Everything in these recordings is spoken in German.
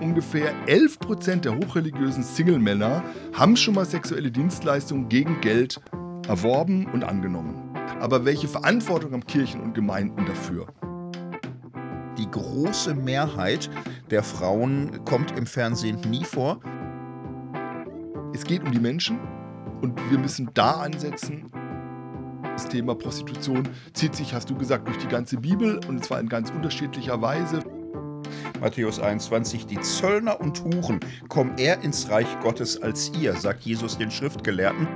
ungefähr 11% der hochreligiösen Single-Männer haben schon mal sexuelle Dienstleistungen gegen Geld erworben und angenommen. Aber welche Verantwortung haben Kirchen und Gemeinden dafür? Die große Mehrheit der Frauen kommt im Fernsehen nie vor. Es geht um die Menschen und wir müssen da ansetzen. Das Thema Prostitution zieht sich, hast du gesagt, durch die ganze Bibel und zwar in ganz unterschiedlicher Weise. Matthäus 21, die Zöllner und Huren kommen eher ins Reich Gottes als ihr, sagt Jesus den Schriftgelehrten.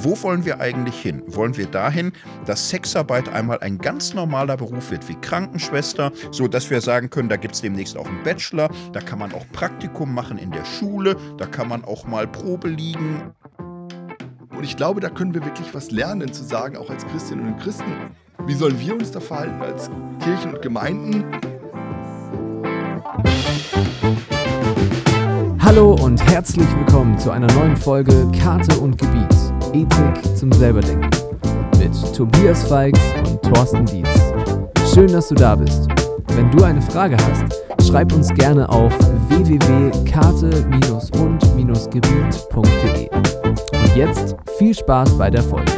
Wo wollen wir eigentlich hin? Wollen wir dahin, dass Sexarbeit einmal ein ganz normaler Beruf wird wie Krankenschwester, so dass wir sagen können, da gibt es demnächst auch einen Bachelor, da kann man auch Praktikum machen in der Schule, da kann man auch mal Probe liegen. Und ich glaube, da können wir wirklich was lernen, zu sagen, auch als Christinnen und Christen. Wie sollen wir uns da verhalten als Kirchen und Gemeinden? Hallo und herzlich willkommen zu einer neuen Folge Karte und Gebiet. Ethik zum Selberdenken mit Tobias Feix und Thorsten Dietz. Schön, dass du da bist. Wenn du eine Frage hast, schreib uns gerne auf www.karte-und-gebiet.de. Und jetzt viel Spaß bei der Folge.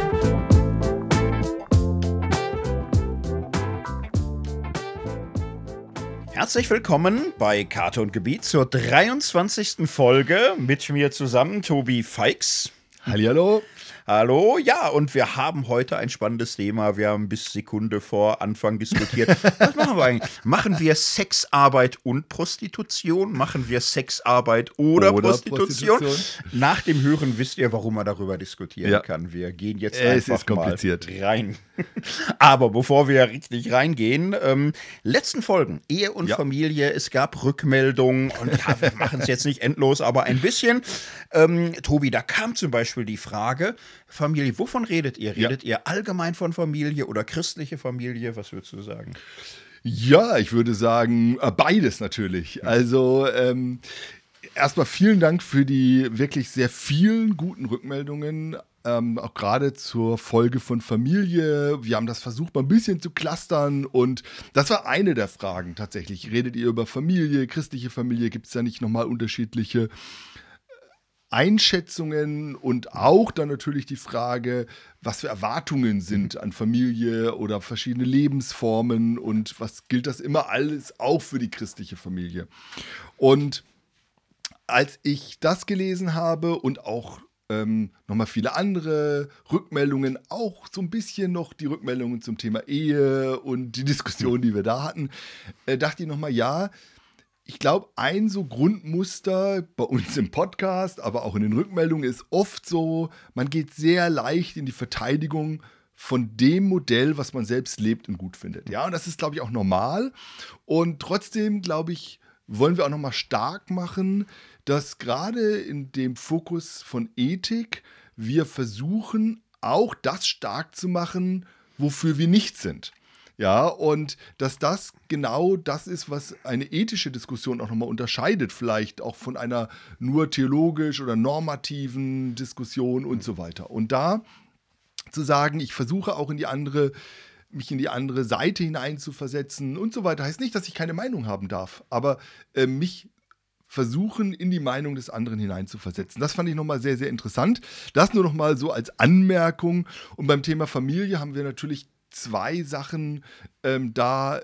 Herzlich willkommen bei Karte und Gebiet zur 23. Folge mit mir zusammen Tobi Feix. Hallihallo. Hallo, ja, und wir haben heute ein spannendes Thema. Wir haben bis Sekunde vor Anfang diskutiert. Was machen wir eigentlich? Machen wir Sexarbeit und Prostitution? Machen wir Sexarbeit oder, oder Prostitution? Prostitution? Nach dem Hören wisst ihr, warum man darüber diskutieren ja. kann. Wir gehen jetzt es einfach mal rein. Aber bevor wir richtig reingehen, ähm, letzten Folgen, Ehe und ja. Familie, es gab Rückmeldungen und ja, wir machen es jetzt nicht endlos, aber ein bisschen. Ähm, Tobi, da kam zum Beispiel die Frage, Familie, wovon redet ihr? Redet ja. ihr allgemein von Familie oder christliche Familie? Was würdest du sagen? Ja, ich würde sagen, äh, beides natürlich. Also ähm, erstmal vielen Dank für die wirklich sehr vielen guten Rückmeldungen. Ähm, auch gerade zur Folge von Familie. Wir haben das versucht, mal ein bisschen zu clustern und das war eine der Fragen tatsächlich. Redet ihr über Familie, christliche Familie? Gibt es da nicht nochmal unterschiedliche Einschätzungen und auch dann natürlich die Frage, was für Erwartungen sind an Familie oder verschiedene Lebensformen und was gilt das immer alles auch für die christliche Familie. Und als ich das gelesen habe und auch ähm, nochmal viele andere Rückmeldungen, auch so ein bisschen noch die Rückmeldungen zum Thema Ehe und die Diskussion, die wir da hatten, äh, dachte ich nochmal, ja, ich glaube, ein so Grundmuster bei uns im Podcast, aber auch in den Rückmeldungen ist oft so, man geht sehr leicht in die Verteidigung von dem Modell, was man selbst lebt und gut findet. Ja, und das ist, glaube ich, auch normal. Und trotzdem, glaube ich, wollen wir auch nochmal stark machen, dass gerade in dem Fokus von Ethik wir versuchen, auch das stark zu machen, wofür wir nicht sind. Ja, und dass das genau das ist, was eine ethische Diskussion auch nochmal unterscheidet, vielleicht auch von einer nur theologisch oder normativen Diskussion und so weiter. Und da zu sagen, ich versuche auch in die andere mich in die andere Seite hineinzuversetzen und so weiter, heißt nicht, dass ich keine Meinung haben darf, aber äh, mich versuchen, in die Meinung des anderen hineinzuversetzen. Das fand ich nochmal sehr, sehr interessant. Das nur nochmal so als Anmerkung. Und beim Thema Familie haben wir natürlich zwei Sachen ähm, da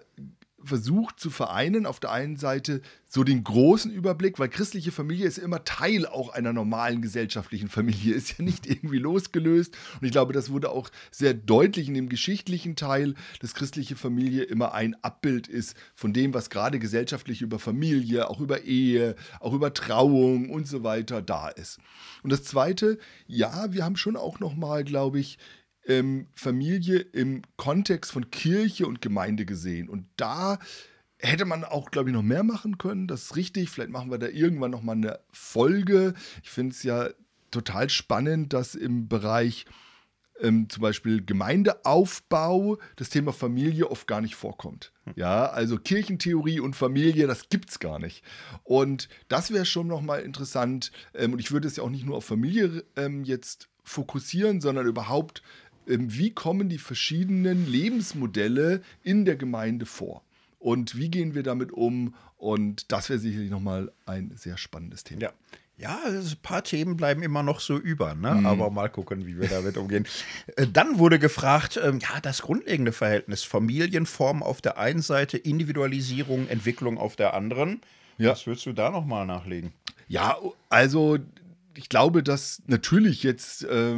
versucht zu vereinen. Auf der einen Seite so den großen Überblick, weil christliche Familie ist immer Teil auch einer normalen gesellschaftlichen Familie, ist ja nicht irgendwie losgelöst. Und ich glaube, das wurde auch sehr deutlich in dem geschichtlichen Teil, dass christliche Familie immer ein Abbild ist von dem, was gerade gesellschaftlich über Familie, auch über Ehe, auch über Trauung und so weiter da ist. Und das Zweite, ja, wir haben schon auch nochmal, glaube ich, ähm, Familie im Kontext von Kirche und Gemeinde gesehen. Und da hätte man auch, glaube ich, noch mehr machen können. Das ist richtig. Vielleicht machen wir da irgendwann noch mal eine Folge. Ich finde es ja total spannend, dass im Bereich ähm, zum Beispiel Gemeindeaufbau das Thema Familie oft gar nicht vorkommt. Ja, also Kirchentheorie und Familie, das gibt es gar nicht. Und das wäre schon nochmal interessant. Ähm, und ich würde es ja auch nicht nur auf Familie ähm, jetzt fokussieren, sondern überhaupt wie kommen die verschiedenen Lebensmodelle in der Gemeinde vor. und wie gehen wir damit um? Und das wäre sicherlich nochmal ein sehr spannendes Thema. Ja. Ja, ein paar Themen bleiben immer noch so über, ne? Mhm. aber mal gucken, wie wir damit umgehen. Äh, dann wurde gefragt, ähm, ja, das grundlegende Verhältnis Familienform auf der einen Seite, Individualisierung, Entwicklung auf der anderen. Ja. Was würdest du da nochmal nachlegen? Ja, also ich glaube, dass natürlich jetzt äh,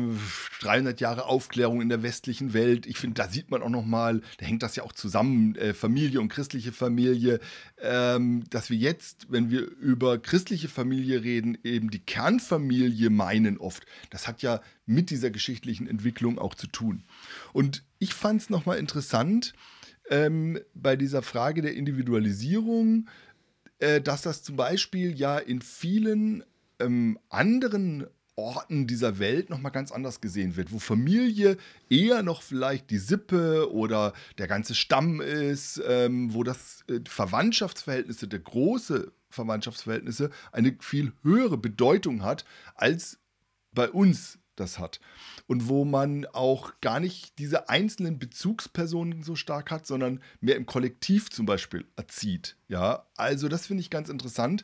300 Jahre Aufklärung in der westlichen Welt, ich finde, da sieht man auch noch mal, da hängt das ja auch zusammen, äh, Familie und christliche Familie, ähm, dass wir jetzt, wenn wir über christliche Familie reden, eben die Kernfamilie meinen oft. Das hat ja mit dieser geschichtlichen Entwicklung auch zu tun. Und ich fand es noch mal interessant ähm, bei dieser Frage der Individualisierung, äh, dass das zum Beispiel ja in vielen ähm, anderen Orten dieser Welt nochmal ganz anders gesehen wird, wo Familie eher noch vielleicht die Sippe oder der ganze Stamm ist, ähm, wo das äh, Verwandtschaftsverhältnisse, der große Verwandtschaftsverhältnisse eine viel höhere Bedeutung hat, als bei uns das hat. Und wo man auch gar nicht diese einzelnen Bezugspersonen so stark hat, sondern mehr im Kollektiv zum Beispiel erzieht. Ja, also das finde ich ganz interessant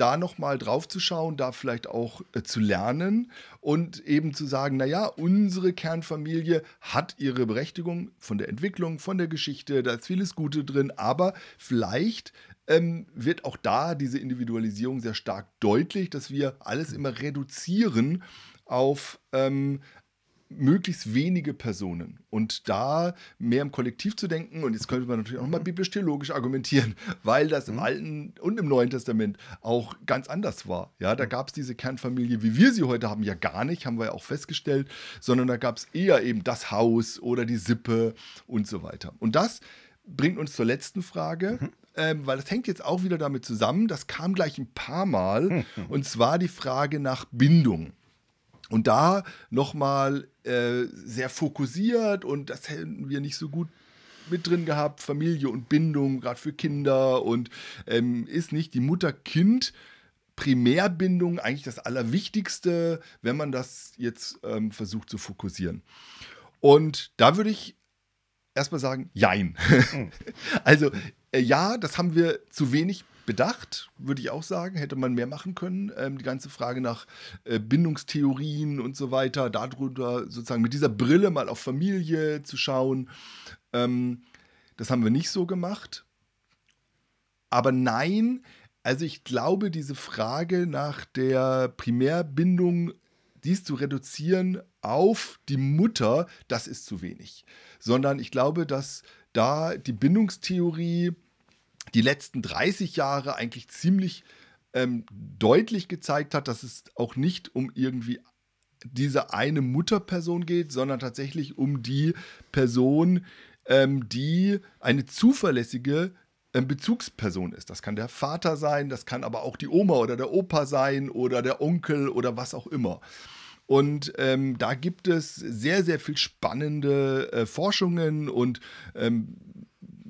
da nochmal drauf zu schauen, da vielleicht auch äh, zu lernen und eben zu sagen, naja, unsere Kernfamilie hat ihre Berechtigung von der Entwicklung, von der Geschichte, da ist vieles Gute drin, aber vielleicht ähm, wird auch da diese Individualisierung sehr stark deutlich, dass wir alles immer reduzieren auf ähm, möglichst wenige Personen und da mehr im Kollektiv zu denken. Und jetzt könnte man natürlich auch mal biblisch-theologisch argumentieren, weil das im mhm. Alten und im Neuen Testament auch ganz anders war. Ja, da mhm. gab es diese Kernfamilie, wie wir sie heute haben, ja gar nicht, haben wir ja auch festgestellt, sondern da gab es eher eben das Haus oder die Sippe und so weiter. Und das bringt uns zur letzten Frage. Mhm. Ähm, weil das hängt jetzt auch wieder damit zusammen, das kam gleich ein paar Mal, mhm. und zwar die Frage nach Bindung. Und da nochmal äh, sehr fokussiert und das hätten wir nicht so gut mit drin gehabt, Familie und Bindung, gerade für Kinder und ähm, ist nicht die Mutter-Kind- Primärbindung eigentlich das Allerwichtigste, wenn man das jetzt ähm, versucht zu fokussieren. Und da würde ich erstmal sagen, jein. Mhm. also äh, ja, das haben wir zu wenig bedacht, würde ich auch sagen. Hätte man mehr machen können. Ähm, die ganze Frage nach äh, Bindungstheorien und so weiter, darüber sozusagen mit dieser Brille mal auf Familie zu schauen. Ähm, das haben wir nicht so gemacht. Aber nein, also ich glaube, diese Frage nach der Primärbindung, dies zu reduzieren auf die Mutter, das ist zu wenig. Sondern ich glaube, dass da die Bindungstheorie die letzten 30 Jahre eigentlich ziemlich ähm, deutlich gezeigt hat, dass es auch nicht um irgendwie diese eine Mutterperson geht, sondern tatsächlich um die Person, ähm, die eine zuverlässige ähm, Bezugsperson ist. Das kann der Vater sein, das kann aber auch die Oma oder der Opa sein oder der Onkel oder was auch immer. Und ähm, da gibt es sehr, sehr viel spannende äh, Forschungen und ähm,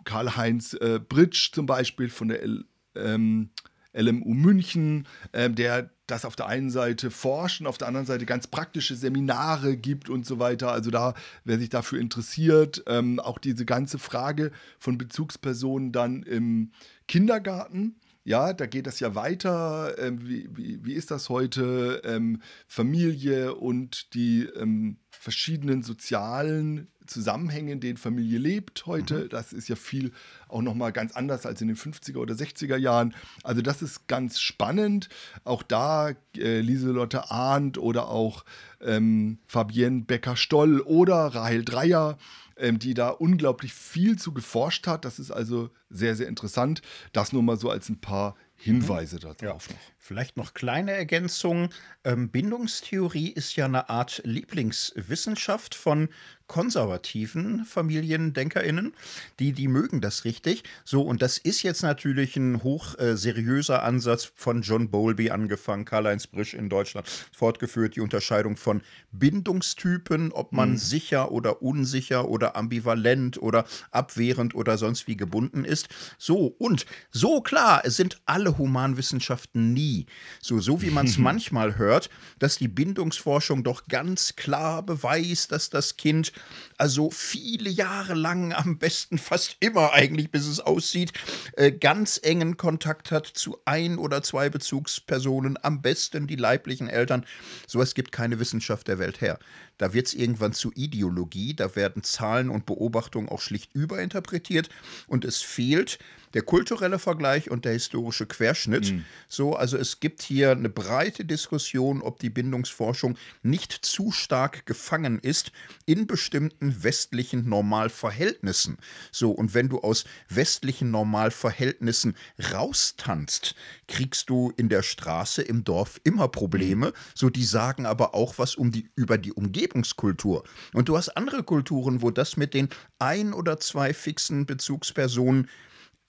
Karl-Heinz äh, Britsch zum Beispiel von der L, ähm, LMU München, äh, der das auf der einen Seite forscht und auf der anderen Seite ganz praktische Seminare gibt und so weiter. Also da, wer sich dafür interessiert, ähm, auch diese ganze Frage von Bezugspersonen dann im Kindergarten. Ja, da geht das ja weiter. Ähm, wie, wie, wie, ist das heute? Ähm, Familie und die ähm, verschiedenen sozialen Zusammenhängen, in denen Familie lebt heute. Mhm. Das ist ja viel auch nochmal ganz anders als in den 50er oder 60er Jahren. Also das ist ganz spannend. Auch da äh, Lieselotte Arndt oder auch ähm, Fabienne Becker-Stoll oder Rahel Dreier, ähm, die da unglaublich viel zu geforscht hat. Das ist also sehr, sehr interessant. Das nur mal so als ein paar Hinweise mhm. darauf ja. noch. Vielleicht noch kleine Ergänzung. Ähm, Bindungstheorie ist ja eine Art Lieblingswissenschaft von konservativen FamiliendenkerInnen, die, die mögen das richtig. So, und das ist jetzt natürlich ein hoch äh, seriöser Ansatz von John Bowlby angefangen, Karl-Heinz Brisch in Deutschland fortgeführt, die Unterscheidung von Bindungstypen, ob man mhm. sicher oder unsicher oder ambivalent oder abwehrend oder sonst wie gebunden ist. So, und so klar, es sind alle Humanwissenschaften nie. So, so wie man es manchmal hört, dass die Bindungsforschung doch ganz klar beweist, dass das Kind also viele Jahre lang, am besten fast immer eigentlich, bis es aussieht, äh, ganz engen Kontakt hat zu ein oder zwei Bezugspersonen, am besten die leiblichen Eltern. Sowas gibt keine Wissenschaft der Welt her. Da wird es irgendwann zu Ideologie, da werden Zahlen und Beobachtungen auch schlicht überinterpretiert und es fehlt der kulturelle Vergleich und der historische Querschnitt. Mhm. So, also es gibt hier eine breite Diskussion, ob die Bindungsforschung nicht zu stark gefangen ist in bestimmten westlichen Normalverhältnissen. So, und wenn du aus westlichen Normalverhältnissen raustanzt, kriegst du in der Straße, im Dorf immer Probleme. Mhm. So, die sagen aber auch was um die, über die Umgebungskultur. Und du hast andere Kulturen, wo das mit den ein oder zwei fixen Bezugspersonen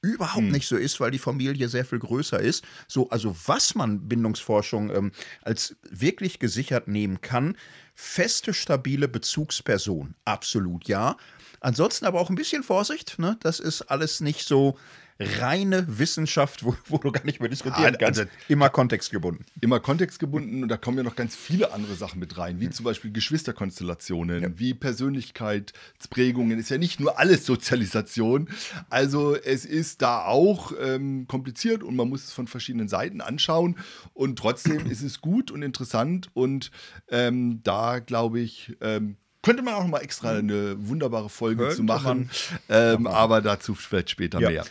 überhaupt hm. nicht so ist, weil die Familie sehr viel größer ist. So, also was man Bindungsforschung ähm, als wirklich gesichert nehmen kann, feste, stabile Bezugsperson, absolut ja. Ansonsten aber auch ein bisschen Vorsicht, ne? Das ist alles nicht so reine Wissenschaft, wo, wo du gar nicht mehr diskutieren kannst. Also, immer kontextgebunden. Immer kontextgebunden und da kommen ja noch ganz viele andere Sachen mit rein, wie zum Beispiel Geschwisterkonstellationen, ja. wie Persönlichkeitsprägungen. Ist ja nicht nur alles Sozialisation. Also es ist da auch ähm, kompliziert und man muss es von verschiedenen Seiten anschauen. Und trotzdem ist es gut und interessant und ähm, da glaube ich, ähm, könnte man auch noch mal extra eine wunderbare Folge Könnte zu machen, ähm, aber dazu vielleicht später ja. mehr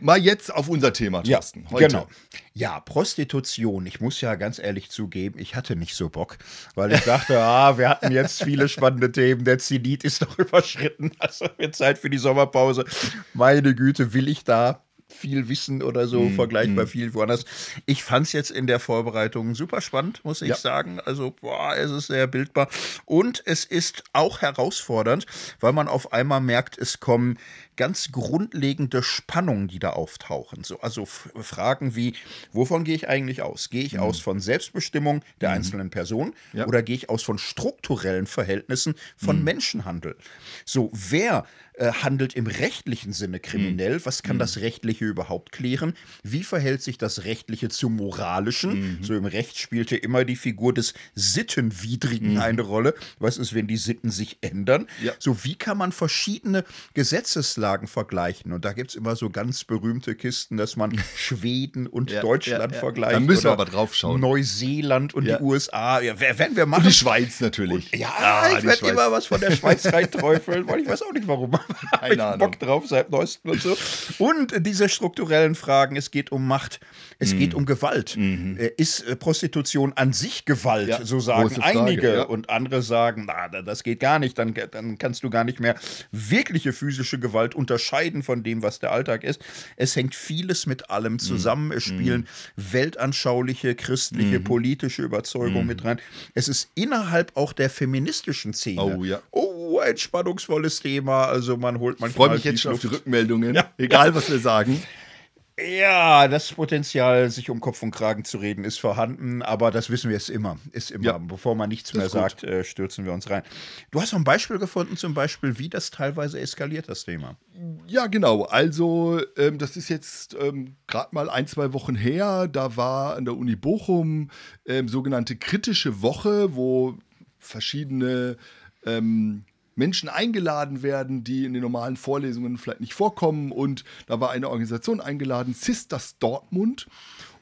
mal jetzt auf unser Thema, Thorsten. Ja, genau. Ja, Prostitution. Ich muss ja ganz ehrlich zugeben, ich hatte nicht so Bock, weil ich dachte, ah, wir hatten jetzt viele spannende Themen. Der Zenit ist doch überschritten. Also wird Zeit für die Sommerpause. Meine Güte, will ich da viel Wissen oder so, mm, vergleichbar mm. viel woanders. Ich fand es jetzt in der Vorbereitung super spannend, muss ich ja. sagen. Also, boah, es ist sehr bildbar. Und es ist auch herausfordernd, weil man auf einmal merkt, es kommen ganz grundlegende Spannungen, die da auftauchen. So, also Fragen wie, wovon gehe ich eigentlich aus? Gehe ich mhm. aus von Selbstbestimmung der mhm. einzelnen Person ja. oder gehe ich aus von strukturellen Verhältnissen von mhm. Menschenhandel? So, wer äh, handelt im rechtlichen Sinne kriminell? Mhm. Was kann mhm. das Rechtliche überhaupt klären? Wie verhält sich das Rechtliche zum Moralischen? Mhm. So im Recht spielte immer die Figur des Sittenwidrigen eine Rolle. Was ist, wenn die Sitten sich ändern? Ja. So, wie kann man verschiedene Gesetzeslagen Rechtslagen vergleichen. Und da gibt es immer so ganz berühmte Kisten, dass man Schweden und ja, Deutschland ja, ja. vergleicht. Da müssen wir aber drauf schauen. Neuseeland und die USA. Ja, werden wir machen. Und die Schweiz natürlich. Und, ja, ah, ich werde immer was von der Schweiz reinträufeln, weil ich weiß auch nicht warum. Keine ich. Bock drauf seit neuestem und so. Und diese strukturellen Fragen, es geht um Macht, es mhm. geht um Gewalt. Mhm. Äh, ist äh, Prostitution an sich Gewalt? so sagen einige. Und andere sagen, na, das geht gar nicht, dann, dann kannst du gar nicht mehr wirkliche physische Gewalt unterscheiden von dem, was der Alltag ist. Es hängt vieles mit allem zusammen. Es mhm. spielen mhm. weltanschauliche, christliche, mhm. politische Überzeugungen mhm. mit rein. Es ist innerhalb auch der feministischen Szene. Oh ja. Oh, ein spannungsvolles Thema. Also man holt manchmal. Ich freue mich jetzt schon auf die Rückmeldungen. Ja. Egal, was wir sagen. Ja, das Potenzial, sich um Kopf und Kragen zu reden, ist vorhanden, aber das wissen wir jetzt immer. Ist immer. Ja. Bevor man nichts mehr sagt, äh, stürzen wir uns rein. Du hast noch ein Beispiel gefunden, zum Beispiel, wie das teilweise eskaliert, das Thema. Ja, genau. Also, ähm, das ist jetzt ähm, gerade mal ein, zwei Wochen her. Da war an der Uni Bochum ähm, sogenannte kritische Woche, wo verschiedene ähm, Menschen eingeladen werden, die in den normalen Vorlesungen vielleicht nicht vorkommen. Und da war eine Organisation eingeladen, Sisters Dortmund.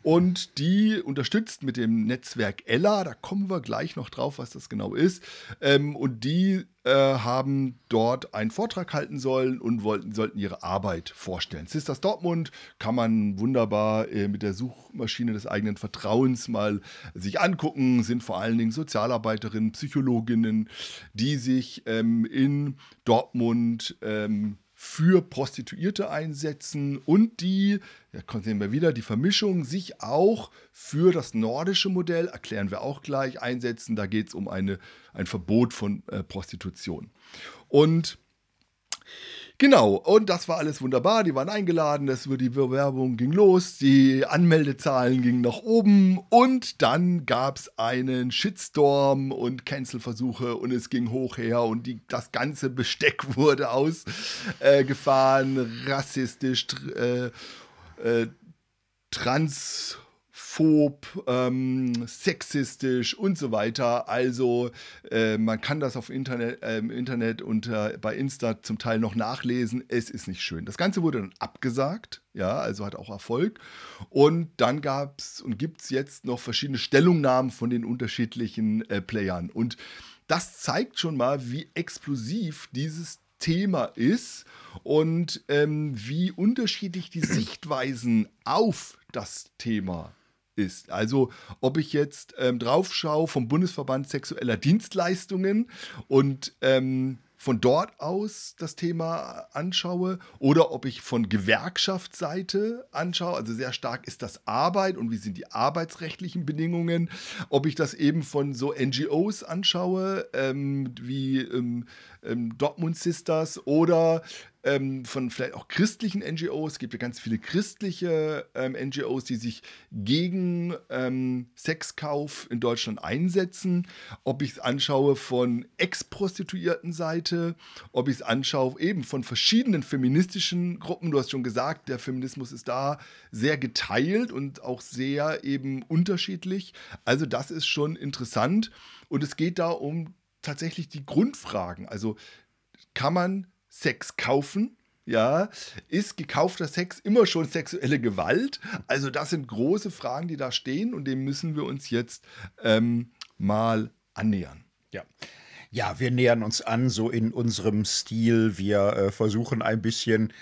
Und die unterstützt mit dem Netzwerk Ella, da kommen wir gleich noch drauf, was das genau ist. Ähm, und die äh, haben dort einen Vortrag halten sollen und wollten, sollten ihre Arbeit vorstellen. Sisters Dortmund kann man wunderbar äh, mit der Suchmaschine des eigenen Vertrauens mal sich angucken, sind vor allen Dingen Sozialarbeiterinnen, Psychologinnen, die sich ähm, in Dortmund ähm, für Prostituierte einsetzen und die, ja, sehen wir wieder, die Vermischung sich auch für das nordische Modell, erklären wir auch gleich, einsetzen. Da geht es um eine, ein Verbot von äh, Prostitution. Und Genau, und das war alles wunderbar. Die waren eingeladen, das, die Bewerbung ging los, die Anmeldezahlen gingen nach oben und dann gab es einen Shitstorm und Cancel-Versuche und es ging hoch her und die, das ganze Besteck wurde ausgefahren, äh, rassistisch, äh, äh, trans transphob, ähm, sexistisch und so weiter. Also äh, man kann das auf Internet, äh, Internet und äh, bei Insta zum Teil noch nachlesen. Es ist nicht schön. Das Ganze wurde dann abgesagt, ja, also hat auch Erfolg. Und dann gab es und gibt es jetzt noch verschiedene Stellungnahmen von den unterschiedlichen äh, Playern. Und das zeigt schon mal, wie explosiv dieses Thema ist und ähm, wie unterschiedlich die Sichtweisen auf das Thema ist. Also ob ich jetzt ähm, drauf schaue vom Bundesverband sexueller Dienstleistungen und ähm, von dort aus das Thema anschaue oder ob ich von Gewerkschaftsseite anschaue, also sehr stark ist das Arbeit und wie sind die arbeitsrechtlichen Bedingungen, ob ich das eben von so NGOs anschaue, ähm, wie ähm, ähm, Dortmund Sisters oder ähm, von vielleicht auch christlichen NGOs. Es gibt ja ganz viele christliche ähm, NGOs, die sich gegen ähm, Sexkauf in Deutschland einsetzen. Ob ich es anschaue von ex-prostituierten Seite, ob ich es anschaue eben von verschiedenen feministischen Gruppen. Du hast schon gesagt, der Feminismus ist da sehr geteilt und auch sehr eben unterschiedlich. Also das ist schon interessant. Und es geht da um tatsächlich die Grundfragen. Also kann man Sex kaufen? Ja, ist gekaufter Sex immer schon sexuelle Gewalt? Also das sind große Fragen, die da stehen und dem müssen wir uns jetzt ähm, mal annähern. Ja. Ja, wir nähern uns an, so in unserem Stil. Wir äh, versuchen ein bisschen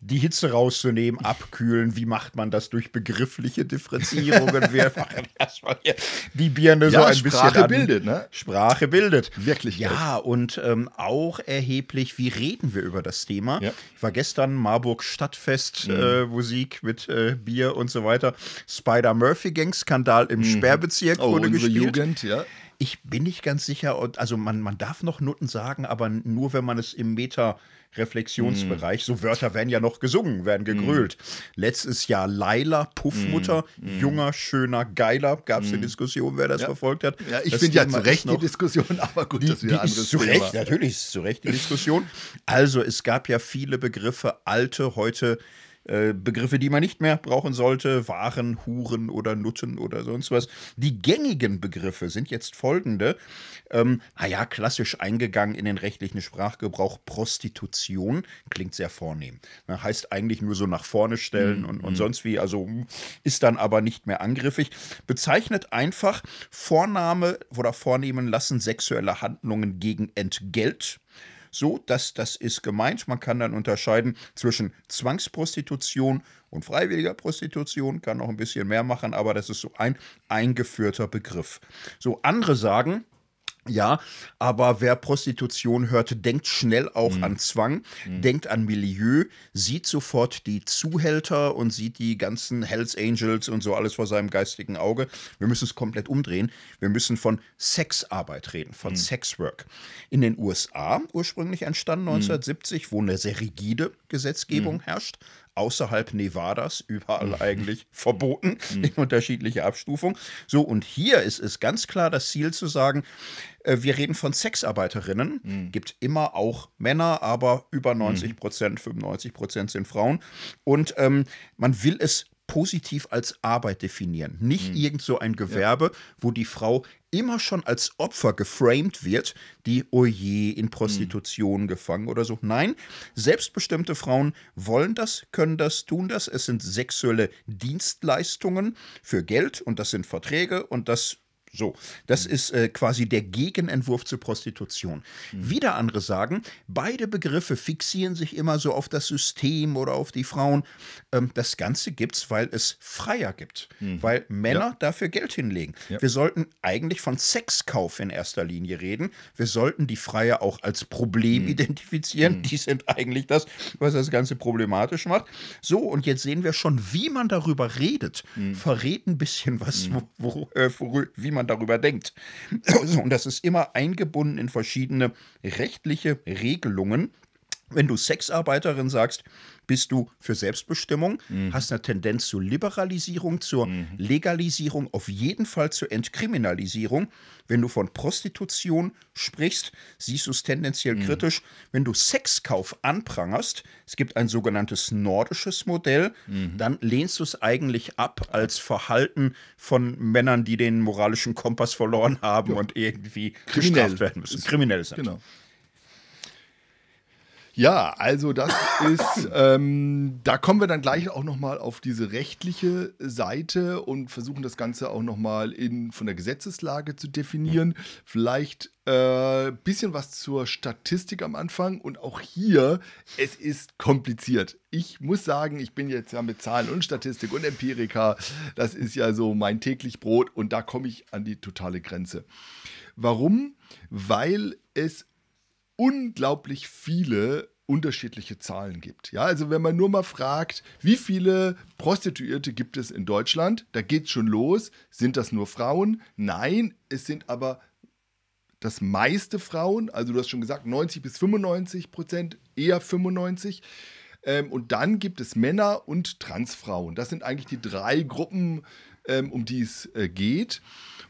die Hitze rauszunehmen, abkühlen. Wie macht man das durch begriffliche Differenzierungen? Wir machen erstmal hier die Birne ja, so ein Sprache bisschen. Sprache bildet, ne? Sprache bildet. Wirklich. Ja, und ähm, auch erheblich, wie reden wir über das Thema? Ja. Ich war gestern Marburg Stadtfest, mhm. äh, Musik mit äh, Bier und so weiter. Spider-Murphy-Gang-Skandal im mhm. Sperrbezirk oh, wurde gespielt. Jugend, ja. Ich bin nicht ganz sicher, also man, man darf noch Nutten sagen, aber nur, wenn man es im Meter Reflexionsbereich. Mm. So Wörter werden ja noch gesungen, werden gegrölt. Mm. Letztes Jahr Laila, Puffmutter, mm. junger, schöner, geiler. Gab es eine Diskussion, wer das ja. verfolgt hat. Ja, ich finde ja zu Recht die Diskussion, aber gut, die, das wieder anderes ist zu. Recht, natürlich ist zu Recht die Diskussion. Also, es gab ja viele Begriffe, alte, heute Begriffe, die man nicht mehr brauchen sollte, Waren, Huren oder Nutten oder sonst was. Die gängigen Begriffe sind jetzt folgende. Ähm, naja, klassisch eingegangen in den rechtlichen Sprachgebrauch Prostitution, klingt sehr vornehm. Na, heißt eigentlich nur so nach vorne stellen mhm. und, und sonst wie, also ist dann aber nicht mehr angriffig. Bezeichnet einfach Vorname oder vornehmen lassen sexuelle Handlungen gegen Entgelt so, dass das ist gemeint. Man kann dann unterscheiden zwischen Zwangsprostitution und freiwilliger Prostitution, kann noch ein bisschen mehr machen, aber das ist so ein eingeführter Begriff. So, andere sagen, ja, aber wer Prostitution hört, denkt schnell auch mhm. an Zwang, mhm. denkt an Milieu, sieht sofort die Zuhälter und sieht die ganzen Hells Angels und so alles vor seinem geistigen Auge. Wir müssen es komplett umdrehen. Wir müssen von Sexarbeit reden, von mhm. Sexwork. In den USA ursprünglich entstanden 1970, mhm. wo eine sehr rigide Gesetzgebung mhm. herrscht außerhalb Nevadas, überall mhm. eigentlich verboten mhm. in unterschiedlicher Abstufung. So, und hier ist es ganz klar das Ziel zu sagen, äh, wir reden von Sexarbeiterinnen, mhm. gibt immer auch Männer, aber über 90 Prozent, 95 Prozent sind Frauen. Und ähm, man will es positiv als Arbeit definieren. Nicht mhm. irgend so ein Gewerbe, ja. wo die Frau immer schon als Opfer geframed wird, die oje in Prostitution mhm. gefangen oder so. Nein, selbstbestimmte Frauen wollen das, können das, tun das. Es sind sexuelle Dienstleistungen für Geld und das sind Verträge und das so, das mhm. ist äh, quasi der Gegenentwurf zur Prostitution. Mhm. Wieder andere sagen, beide Begriffe fixieren sich immer so auf das System oder auf die Frauen. Ähm, das Ganze gibt es, weil es Freier gibt, mhm. weil Männer ja. dafür Geld hinlegen. Ja. Wir sollten eigentlich von Sexkauf in erster Linie reden. Wir sollten die Freier auch als Problem mhm. identifizieren. Mhm. Die sind eigentlich das, was das Ganze problematisch macht. So, und jetzt sehen wir schon, wie man darüber redet, verrät ein bisschen was, wo, wo, äh, wie man man darüber denkt. Und das ist immer eingebunden in verschiedene rechtliche Regelungen. Wenn du Sexarbeiterin sagst, bist du für Selbstbestimmung, Mhm. hast eine Tendenz zur Liberalisierung, zur Legalisierung, auf jeden Fall zur Entkriminalisierung. Wenn du von Prostitution sprichst, siehst du es tendenziell Mhm. kritisch. Wenn du Sexkauf anprangerst, es gibt ein sogenanntes nordisches Modell, Mhm. dann lehnst du es eigentlich ab als Verhalten von Männern, die den moralischen Kompass verloren haben und irgendwie Kriminell. bestraft werden müssen, kriminell sind. Genau. Ja, also das ist, ähm, da kommen wir dann gleich auch nochmal auf diese rechtliche Seite und versuchen das Ganze auch nochmal von der Gesetzeslage zu definieren. Vielleicht ein äh, bisschen was zur Statistik am Anfang und auch hier, es ist kompliziert. Ich muss sagen, ich bin jetzt ja mit Zahlen und Statistik und Empirika, das ist ja so mein täglich Brot und da komme ich an die totale Grenze. Warum? Weil es unglaublich viele unterschiedliche Zahlen gibt. Ja, also wenn man nur mal fragt, wie viele Prostituierte gibt es in Deutschland, da geht es schon los. Sind das nur Frauen? Nein, es sind aber das meiste Frauen, also du hast schon gesagt, 90 bis 95 Prozent, eher 95. Ähm, und dann gibt es Männer und Transfrauen. Das sind eigentlich die drei Gruppen, ähm, um die es äh, geht.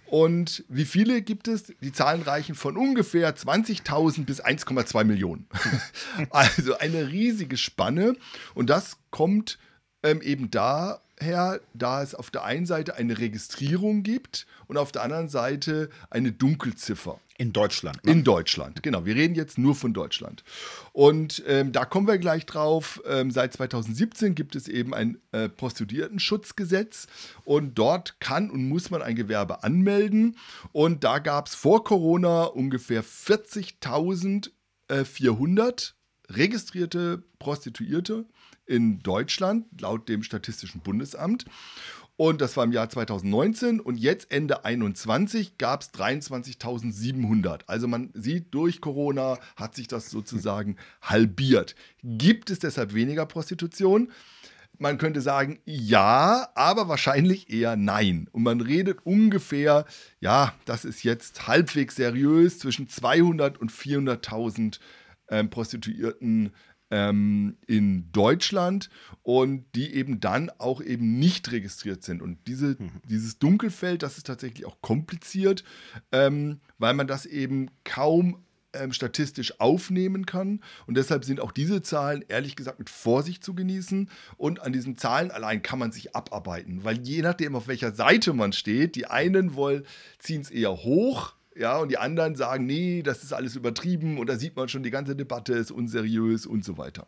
Und wie viele gibt es? Die Zahlen reichen von ungefähr 20.000 bis 1,2 Millionen. also eine riesige Spanne. Und das kommt ähm, eben daher, da es auf der einen Seite eine Registrierung gibt und auf der anderen Seite eine Dunkelziffer. In Deutschland. Ne? In Deutschland, genau. Wir reden jetzt nur von Deutschland. Und ähm, da kommen wir gleich drauf. Ähm, seit 2017 gibt es eben ein äh, Prostituiertenschutzgesetz und dort kann und muss man ein Gewerbe anmelden. Und da gab es vor Corona ungefähr 40.400 registrierte Prostituierte in Deutschland, laut dem Statistischen Bundesamt. Und das war im Jahr 2019 und jetzt Ende 2021 gab es 23.700. Also man sieht, durch Corona hat sich das sozusagen halbiert. Gibt es deshalb weniger Prostitution? Man könnte sagen, ja, aber wahrscheinlich eher nein. Und man redet ungefähr, ja, das ist jetzt halbwegs seriös, zwischen 200 und 400.000 ähm, Prostituierten ähm, in Deutschland und die eben dann auch eben nicht registriert sind. Und diese, dieses Dunkelfeld, das ist tatsächlich auch kompliziert, ähm, weil man das eben kaum ähm, statistisch aufnehmen kann. Und deshalb sind auch diese Zahlen ehrlich gesagt mit Vorsicht zu genießen. Und an diesen Zahlen allein kann man sich abarbeiten, weil je nachdem, auf welcher Seite man steht, die einen wollen, ziehen es eher hoch. Ja, und die anderen sagen, nee, das ist alles übertrieben und da sieht man schon, die ganze Debatte ist unseriös und so weiter.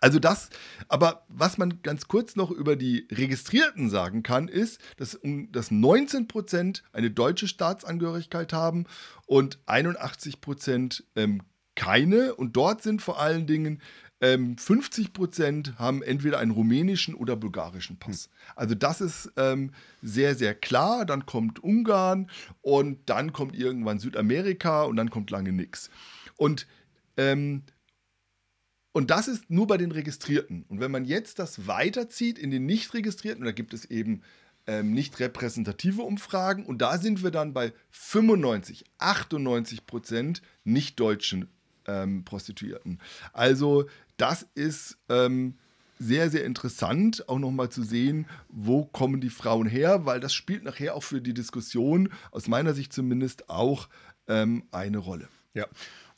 Also das, aber was man ganz kurz noch über die Registrierten sagen kann, ist, dass, dass 19 Prozent eine deutsche Staatsangehörigkeit haben und 81 Prozent ähm, keine. Und dort sind vor allen Dingen ähm, 50 Prozent haben entweder einen rumänischen oder bulgarischen Pass. Also das ist ähm, sehr, sehr klar. Dann kommt Ungarn und dann kommt irgendwann Südamerika und dann kommt lange nichts. Und ähm, und das ist nur bei den Registrierten. Und wenn man jetzt das weiterzieht in den nicht registrierten, da gibt es eben ähm, nicht repräsentative Umfragen und da sind wir dann bei 95, 98 Prozent nicht deutschen ähm, Prostituierten. Also das ist ähm, sehr, sehr interessant, auch nochmal zu sehen, wo kommen die Frauen her, weil das spielt nachher auch für die Diskussion, aus meiner Sicht zumindest, auch ähm, eine Rolle. Ja.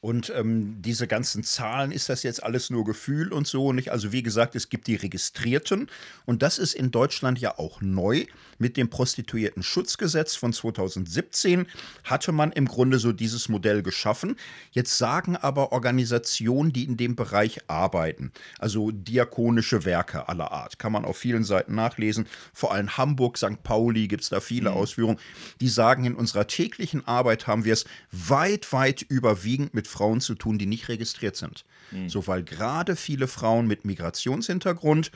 Und ähm, diese ganzen Zahlen, ist das jetzt alles nur Gefühl und so nicht? Also wie gesagt, es gibt die Registrierten und das ist in Deutschland ja auch neu. Mit dem Prostituierten-Schutzgesetz von 2017 hatte man im Grunde so dieses Modell geschaffen. Jetzt sagen aber Organisationen, die in dem Bereich arbeiten, also diakonische Werke aller Art, kann man auf vielen Seiten nachlesen. Vor allem Hamburg, St. Pauli gibt es da viele Ausführungen. Die sagen, in unserer täglichen Arbeit haben wir es weit, weit überwiegend mit Frauen zu tun, die nicht registriert sind. So, weil gerade viele Frauen mit Migrationshintergrund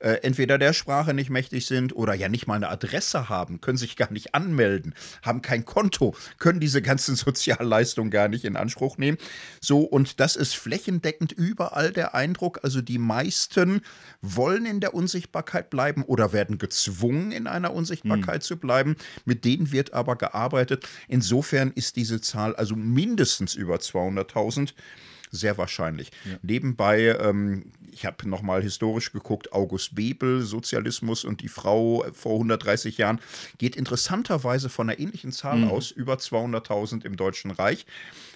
äh, entweder der Sprache nicht mächtig sind oder ja nicht mal eine Adresse haben, können sich gar nicht anmelden, haben kein Konto, können diese ganzen Sozialleistungen gar nicht in Anspruch nehmen. So, und das ist flächendeckend überall der Eindruck. Also die meisten wollen in der Unsichtbarkeit bleiben oder werden gezwungen, in einer Unsichtbarkeit zu bleiben. Mit denen wird aber gearbeitet. Insofern ist diese Zahl also mindestens über 200.000. Sehr wahrscheinlich. Ja. Nebenbei, ähm, ich habe nochmal historisch geguckt, August Bebel, Sozialismus und die Frau vor 130 Jahren, geht interessanterweise von einer ähnlichen Zahl mhm. aus, über 200.000 im Deutschen Reich.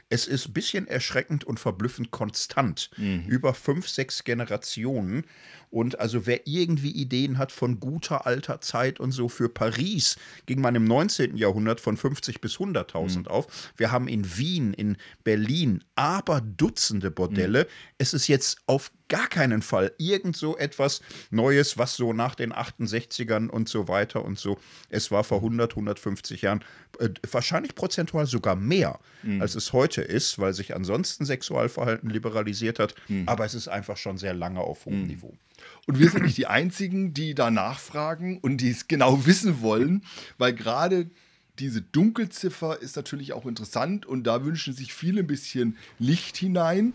Es ist ein bisschen erschreckend und verblüffend konstant. Mhm. Über fünf, sechs Generationen. Und also wer irgendwie Ideen hat von guter alter Zeit und so für Paris, ging man im 19. Jahrhundert von 50 bis 100.000 mhm. auf. Wir haben in Wien, in Berlin aber Dutzende Bordelle. Mhm. Es ist jetzt auf gar keinen Fall irgend so etwas Neues, was so nach den 68ern und so weiter und so. Es war vor 100, 150 Jahren äh, wahrscheinlich prozentual sogar mehr, mhm. als es heute ist, weil sich ansonsten Sexualverhalten liberalisiert hat. Mhm. Aber es ist einfach schon sehr lange auf hohem mhm. Niveau. Und wir sind nicht die Einzigen, die da nachfragen und die es genau wissen wollen, weil gerade diese Dunkelziffer ist natürlich auch interessant und da wünschen sich viele ein bisschen Licht hinein.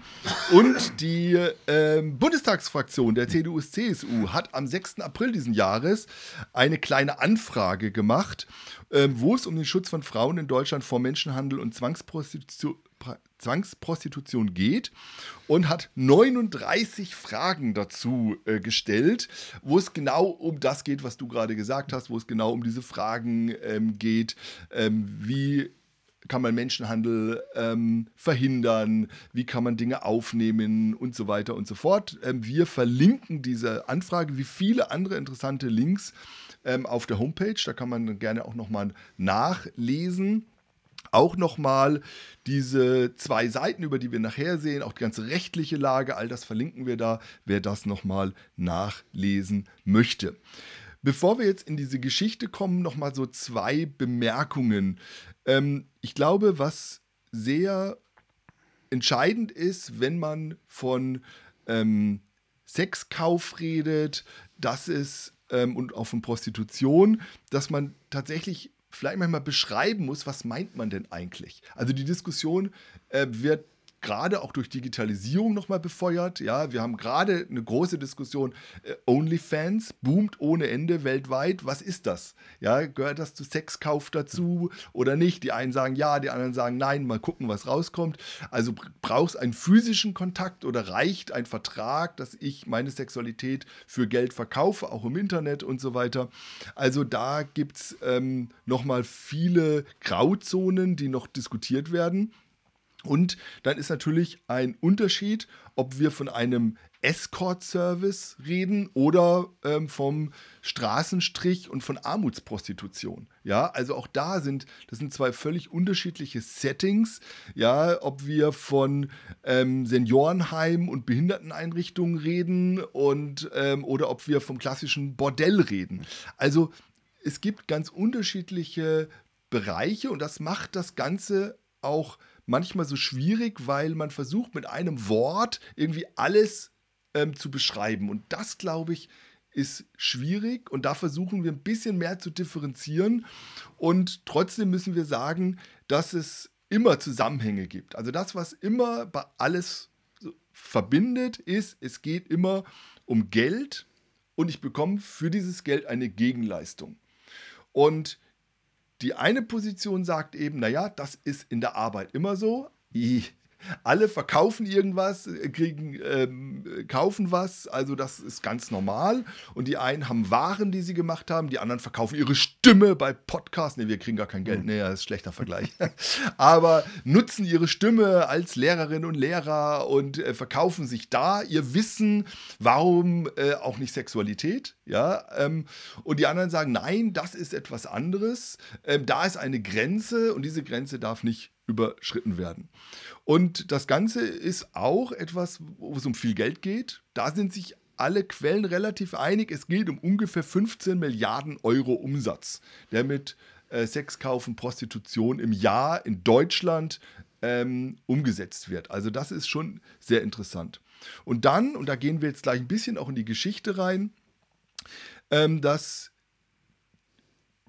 Und die äh, Bundestagsfraktion der CDU-CSU hat am 6. April diesen Jahres eine kleine Anfrage gemacht, äh, wo es um den Schutz von Frauen in Deutschland vor Menschenhandel und Zwangsprostitution Zwangsprostitution geht und hat 39 Fragen dazu äh, gestellt, wo es genau um das geht, was du gerade gesagt hast, wo es genau um diese Fragen ähm, geht, ähm, wie kann man Menschenhandel ähm, verhindern, wie kann man Dinge aufnehmen und so weiter und so fort. Ähm, wir verlinken diese Anfrage wie viele andere interessante Links ähm, auf der Homepage, da kann man gerne auch nochmal nachlesen auch nochmal diese zwei Seiten, über die wir nachher sehen, auch die ganze rechtliche Lage, all das verlinken wir da, wer das nochmal nachlesen möchte. Bevor wir jetzt in diese Geschichte kommen, nochmal so zwei Bemerkungen. Ähm, ich glaube, was sehr entscheidend ist, wenn man von ähm, Sexkauf redet, das ist ähm, und auch von Prostitution, dass man tatsächlich vielleicht manchmal beschreiben muss, was meint man denn eigentlich? Also die Diskussion äh, wird gerade auch durch Digitalisierung nochmal befeuert. Ja, wir haben gerade eine große Diskussion. Äh, OnlyFans boomt ohne Ende weltweit. Was ist das? Ja, gehört das zu Sexkauf dazu oder nicht? Die einen sagen ja, die anderen sagen nein. Mal gucken, was rauskommt. Also brauchst einen physischen Kontakt oder reicht ein Vertrag, dass ich meine Sexualität für Geld verkaufe, auch im Internet und so weiter. Also da gibt es ähm, nochmal viele Grauzonen, die noch diskutiert werden. Und dann ist natürlich ein Unterschied, ob wir von einem Escort-Service reden oder ähm, vom Straßenstrich und von Armutsprostitution. Ja, also auch da sind, das sind zwei völlig unterschiedliche Settings. Ja, ob wir von ähm, Seniorenheim und Behinderteneinrichtungen reden und ähm, oder ob wir vom klassischen Bordell reden. Also es gibt ganz unterschiedliche Bereiche und das macht das Ganze auch manchmal so schwierig, weil man versucht mit einem Wort irgendwie alles ähm, zu beschreiben. Und das, glaube ich, ist schwierig und da versuchen wir ein bisschen mehr zu differenzieren. Und trotzdem müssen wir sagen, dass es immer Zusammenhänge gibt. Also das, was immer bei alles verbindet, ist, es geht immer um Geld und ich bekomme für dieses Geld eine Gegenleistung. Und die eine Position sagt eben, naja, das ist in der Arbeit immer so. Alle verkaufen irgendwas, äh, kriegen, ähm, kaufen was, also das ist ganz normal. Und die einen haben Waren, die sie gemacht haben, die anderen verkaufen ihre Stimme bei Podcasts. Ne, wir kriegen gar kein Geld, ne, das ist ein schlechter Vergleich. Aber nutzen ihre Stimme als Lehrerinnen und Lehrer und äh, verkaufen sich da ihr Wissen. Warum äh, auch nicht Sexualität? Ja, ähm, und die anderen sagen, nein, das ist etwas anderes. Ähm, da ist eine Grenze und diese Grenze darf nicht überschritten werden. Und das Ganze ist auch etwas, wo es um viel Geld geht. Da sind sich alle Quellen relativ einig. Es geht um ungefähr 15 Milliarden Euro Umsatz, der mit äh, Sexkauf Prostitution im Jahr in Deutschland ähm, umgesetzt wird. Also das ist schon sehr interessant. Und dann, und da gehen wir jetzt gleich ein bisschen auch in die Geschichte rein, ähm, dass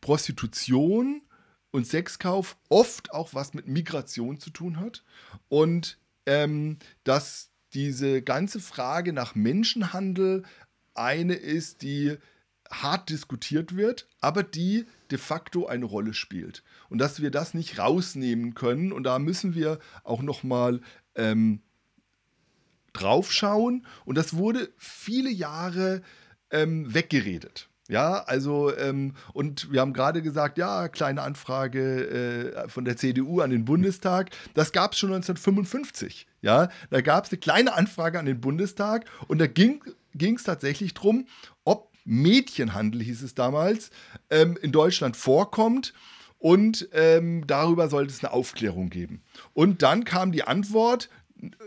Prostitution und Sexkauf oft auch was mit Migration zu tun hat und ähm, dass diese ganze Frage nach Menschenhandel eine ist, die hart diskutiert wird, aber die de facto eine Rolle spielt. Und dass wir das nicht rausnehmen können und da müssen wir auch noch mal ähm, draufschauen und das wurde viele Jahre ähm, weggeredet. Ja, also, ähm, und wir haben gerade gesagt, ja, kleine Anfrage äh, von der CDU an den Bundestag. Das gab es schon 1955. Ja, da gab es eine kleine Anfrage an den Bundestag und da ging es tatsächlich darum, ob Mädchenhandel, hieß es damals, ähm, in Deutschland vorkommt und ähm, darüber sollte es eine Aufklärung geben. Und dann kam die Antwort,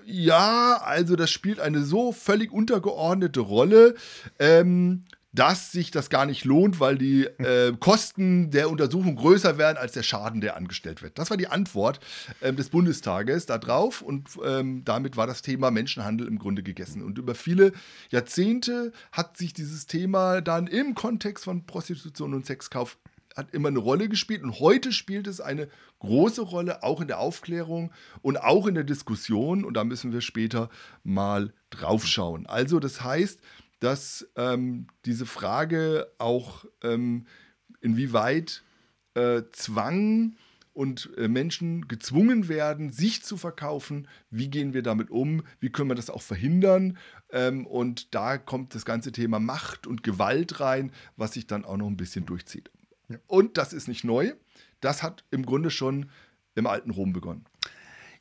ja, also das spielt eine so völlig untergeordnete Rolle. Ähm, dass sich das gar nicht lohnt, weil die äh, Kosten der Untersuchung größer werden als der Schaden, der angestellt wird. Das war die Antwort äh, des Bundestages darauf und ähm, damit war das Thema Menschenhandel im Grunde gegessen. Und über viele Jahrzehnte hat sich dieses Thema dann im Kontext von Prostitution und Sexkauf hat immer eine Rolle gespielt und heute spielt es eine große Rolle, auch in der Aufklärung und auch in der Diskussion und da müssen wir später mal drauf schauen. Also das heißt, dass ähm, diese Frage auch, ähm, inwieweit äh, Zwang und äh, Menschen gezwungen werden, sich zu verkaufen, wie gehen wir damit um, wie können wir das auch verhindern ähm, und da kommt das ganze Thema Macht und Gewalt rein, was sich dann auch noch ein bisschen durchzieht. Und das ist nicht neu. Das hat im Grunde schon im alten Rom begonnen.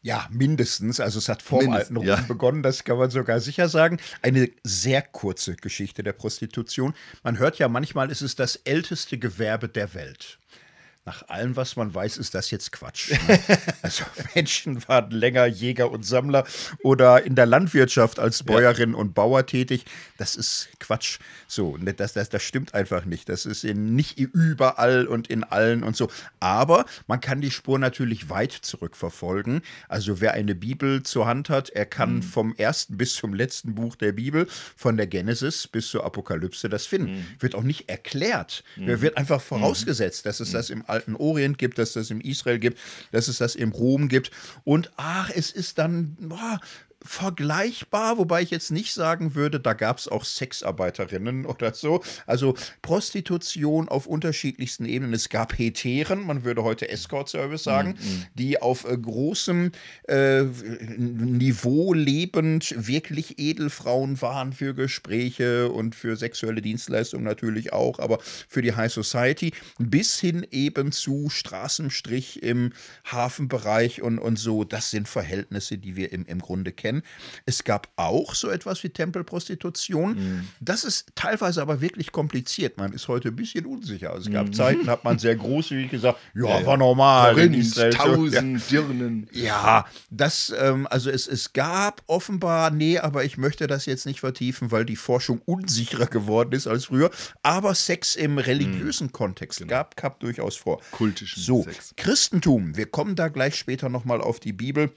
Ja, mindestens. Also es hat vor dem alten Rom ja. begonnen, das kann man sogar sicher sagen. Eine sehr kurze Geschichte der Prostitution. Man hört ja manchmal, es ist das älteste Gewerbe der Welt nach allem, was man weiß, ist das jetzt Quatsch. Ne? also Menschen waren länger Jäger und Sammler oder in der Landwirtschaft als Bäuerin ja. und Bauer tätig. Das ist Quatsch. So, ne, das, das, das stimmt einfach nicht. Das ist nicht überall und in allen und so. Aber man kann die Spur natürlich weit zurückverfolgen. Also wer eine Bibel zur Hand hat, er kann mhm. vom ersten bis zum letzten Buch der Bibel, von der Genesis bis zur Apokalypse, das finden. Mhm. Wird auch nicht erklärt. Mhm. Wird einfach vorausgesetzt, dass es das im alten Orient gibt, dass das im Israel gibt, dass es das im Rom gibt. Und ach, es ist dann boah, vergleichbar, wobei ich jetzt nicht sagen würde, da gab es auch Sexarbeiterinnen oder so. Also Prostitution auf unterschiedlichsten Ebenen. Es gab Heteren, man würde heute Escort-Service sagen, mm, mm. die auf äh, großem äh, Niveau lebend wirklich Edelfrauen waren für Gespräche und für sexuelle Dienstleistungen natürlich auch, aber für die High Society bis hin eben zu Straßenstrich im Hafenbereich und, und so. Das sind Verhältnisse, die wir im, im Grunde kennen kennen. Es gab auch so etwas wie Tempelprostitution. Mhm. Das ist teilweise aber wirklich kompliziert. Man ist heute ein bisschen unsicher. Also es gab mhm. Zeiten, hat man sehr großzügig gesagt, ja, war normal. Korinth, tausend ja. Dirnen. Ja, das, ähm, also es, es gab offenbar, nee, aber ich möchte das jetzt nicht vertiefen, weil die Forschung unsicherer geworden ist als früher. Aber Sex im religiösen mhm. Kontext genau. gab, gab durchaus vor. Kultischen so, Sex. Christentum, wir kommen da gleich später nochmal auf die Bibel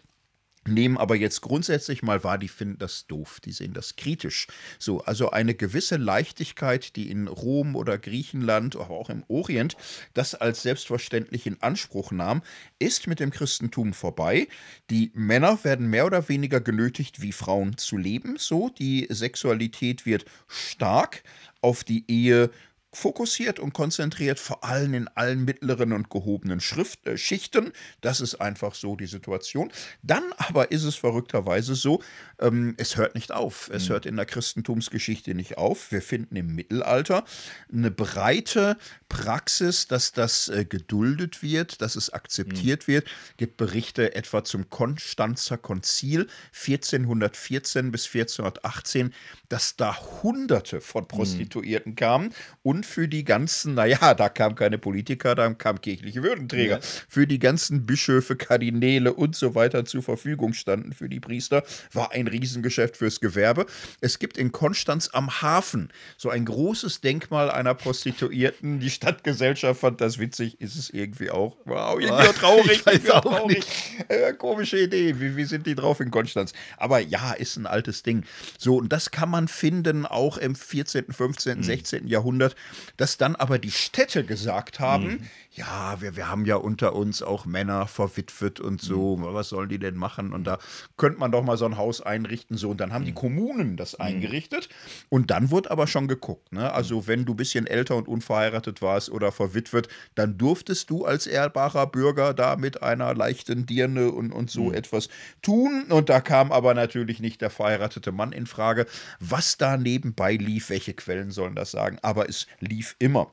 nehmen aber jetzt grundsätzlich mal wahr, die finden das doof, die sehen das kritisch. So, also eine gewisse Leichtigkeit, die in Rom oder Griechenland, aber auch im Orient das als selbstverständlich in Anspruch nahm, ist mit dem Christentum vorbei. Die Männer werden mehr oder weniger genötigt, wie Frauen zu leben. So, die Sexualität wird stark auf die Ehe fokussiert und konzentriert, vor allem in allen mittleren und gehobenen Schrift, äh, Schichten. Das ist einfach so die Situation. Dann aber ist es verrückterweise so, ähm, es hört nicht auf. Es mhm. hört in der Christentumsgeschichte nicht auf. Wir finden im Mittelalter eine breite Praxis, dass das äh, geduldet wird, dass es akzeptiert mhm. wird. Es gibt Berichte etwa zum Konstanzer Konzil 1414 bis 1418, dass da Hunderte von mhm. Prostituierten mhm. kamen und für die ganzen, naja, da kamen keine Politiker, da kamen kirchliche Würdenträger, ja. für die ganzen Bischöfe, Kardinäle und so weiter zur Verfügung standen für die Priester, war ein Riesengeschäft fürs Gewerbe. Es gibt in Konstanz am Hafen so ein großes Denkmal einer Prostituierten. Die Stadtgesellschaft fand das witzig, ist es irgendwie auch. Wow, irgendwie auch traurig. Ich auch traurig. Äh, komische Idee. Wie, wie sind die drauf in Konstanz? Aber ja, ist ein altes Ding. So, und das kann man finden auch im 14., 15., mhm. 16. Jahrhundert dass dann aber die Städte gesagt haben, ja, wir, wir haben ja unter uns auch Männer verwitwet und so, was sollen die denn machen? Und da könnte man doch mal so ein Haus einrichten, so. Und dann haben die Kommunen das eingerichtet. Und dann wurde aber schon geguckt, ne? Also, wenn du ein bisschen älter und unverheiratet warst oder verwitwet, dann durftest du als ehrbarer Bürger da mit einer leichten Dirne und, und so etwas tun. Und da kam aber natürlich nicht der verheiratete Mann in Frage. Was da nebenbei lief, welche Quellen sollen das sagen? Aber es lief immer.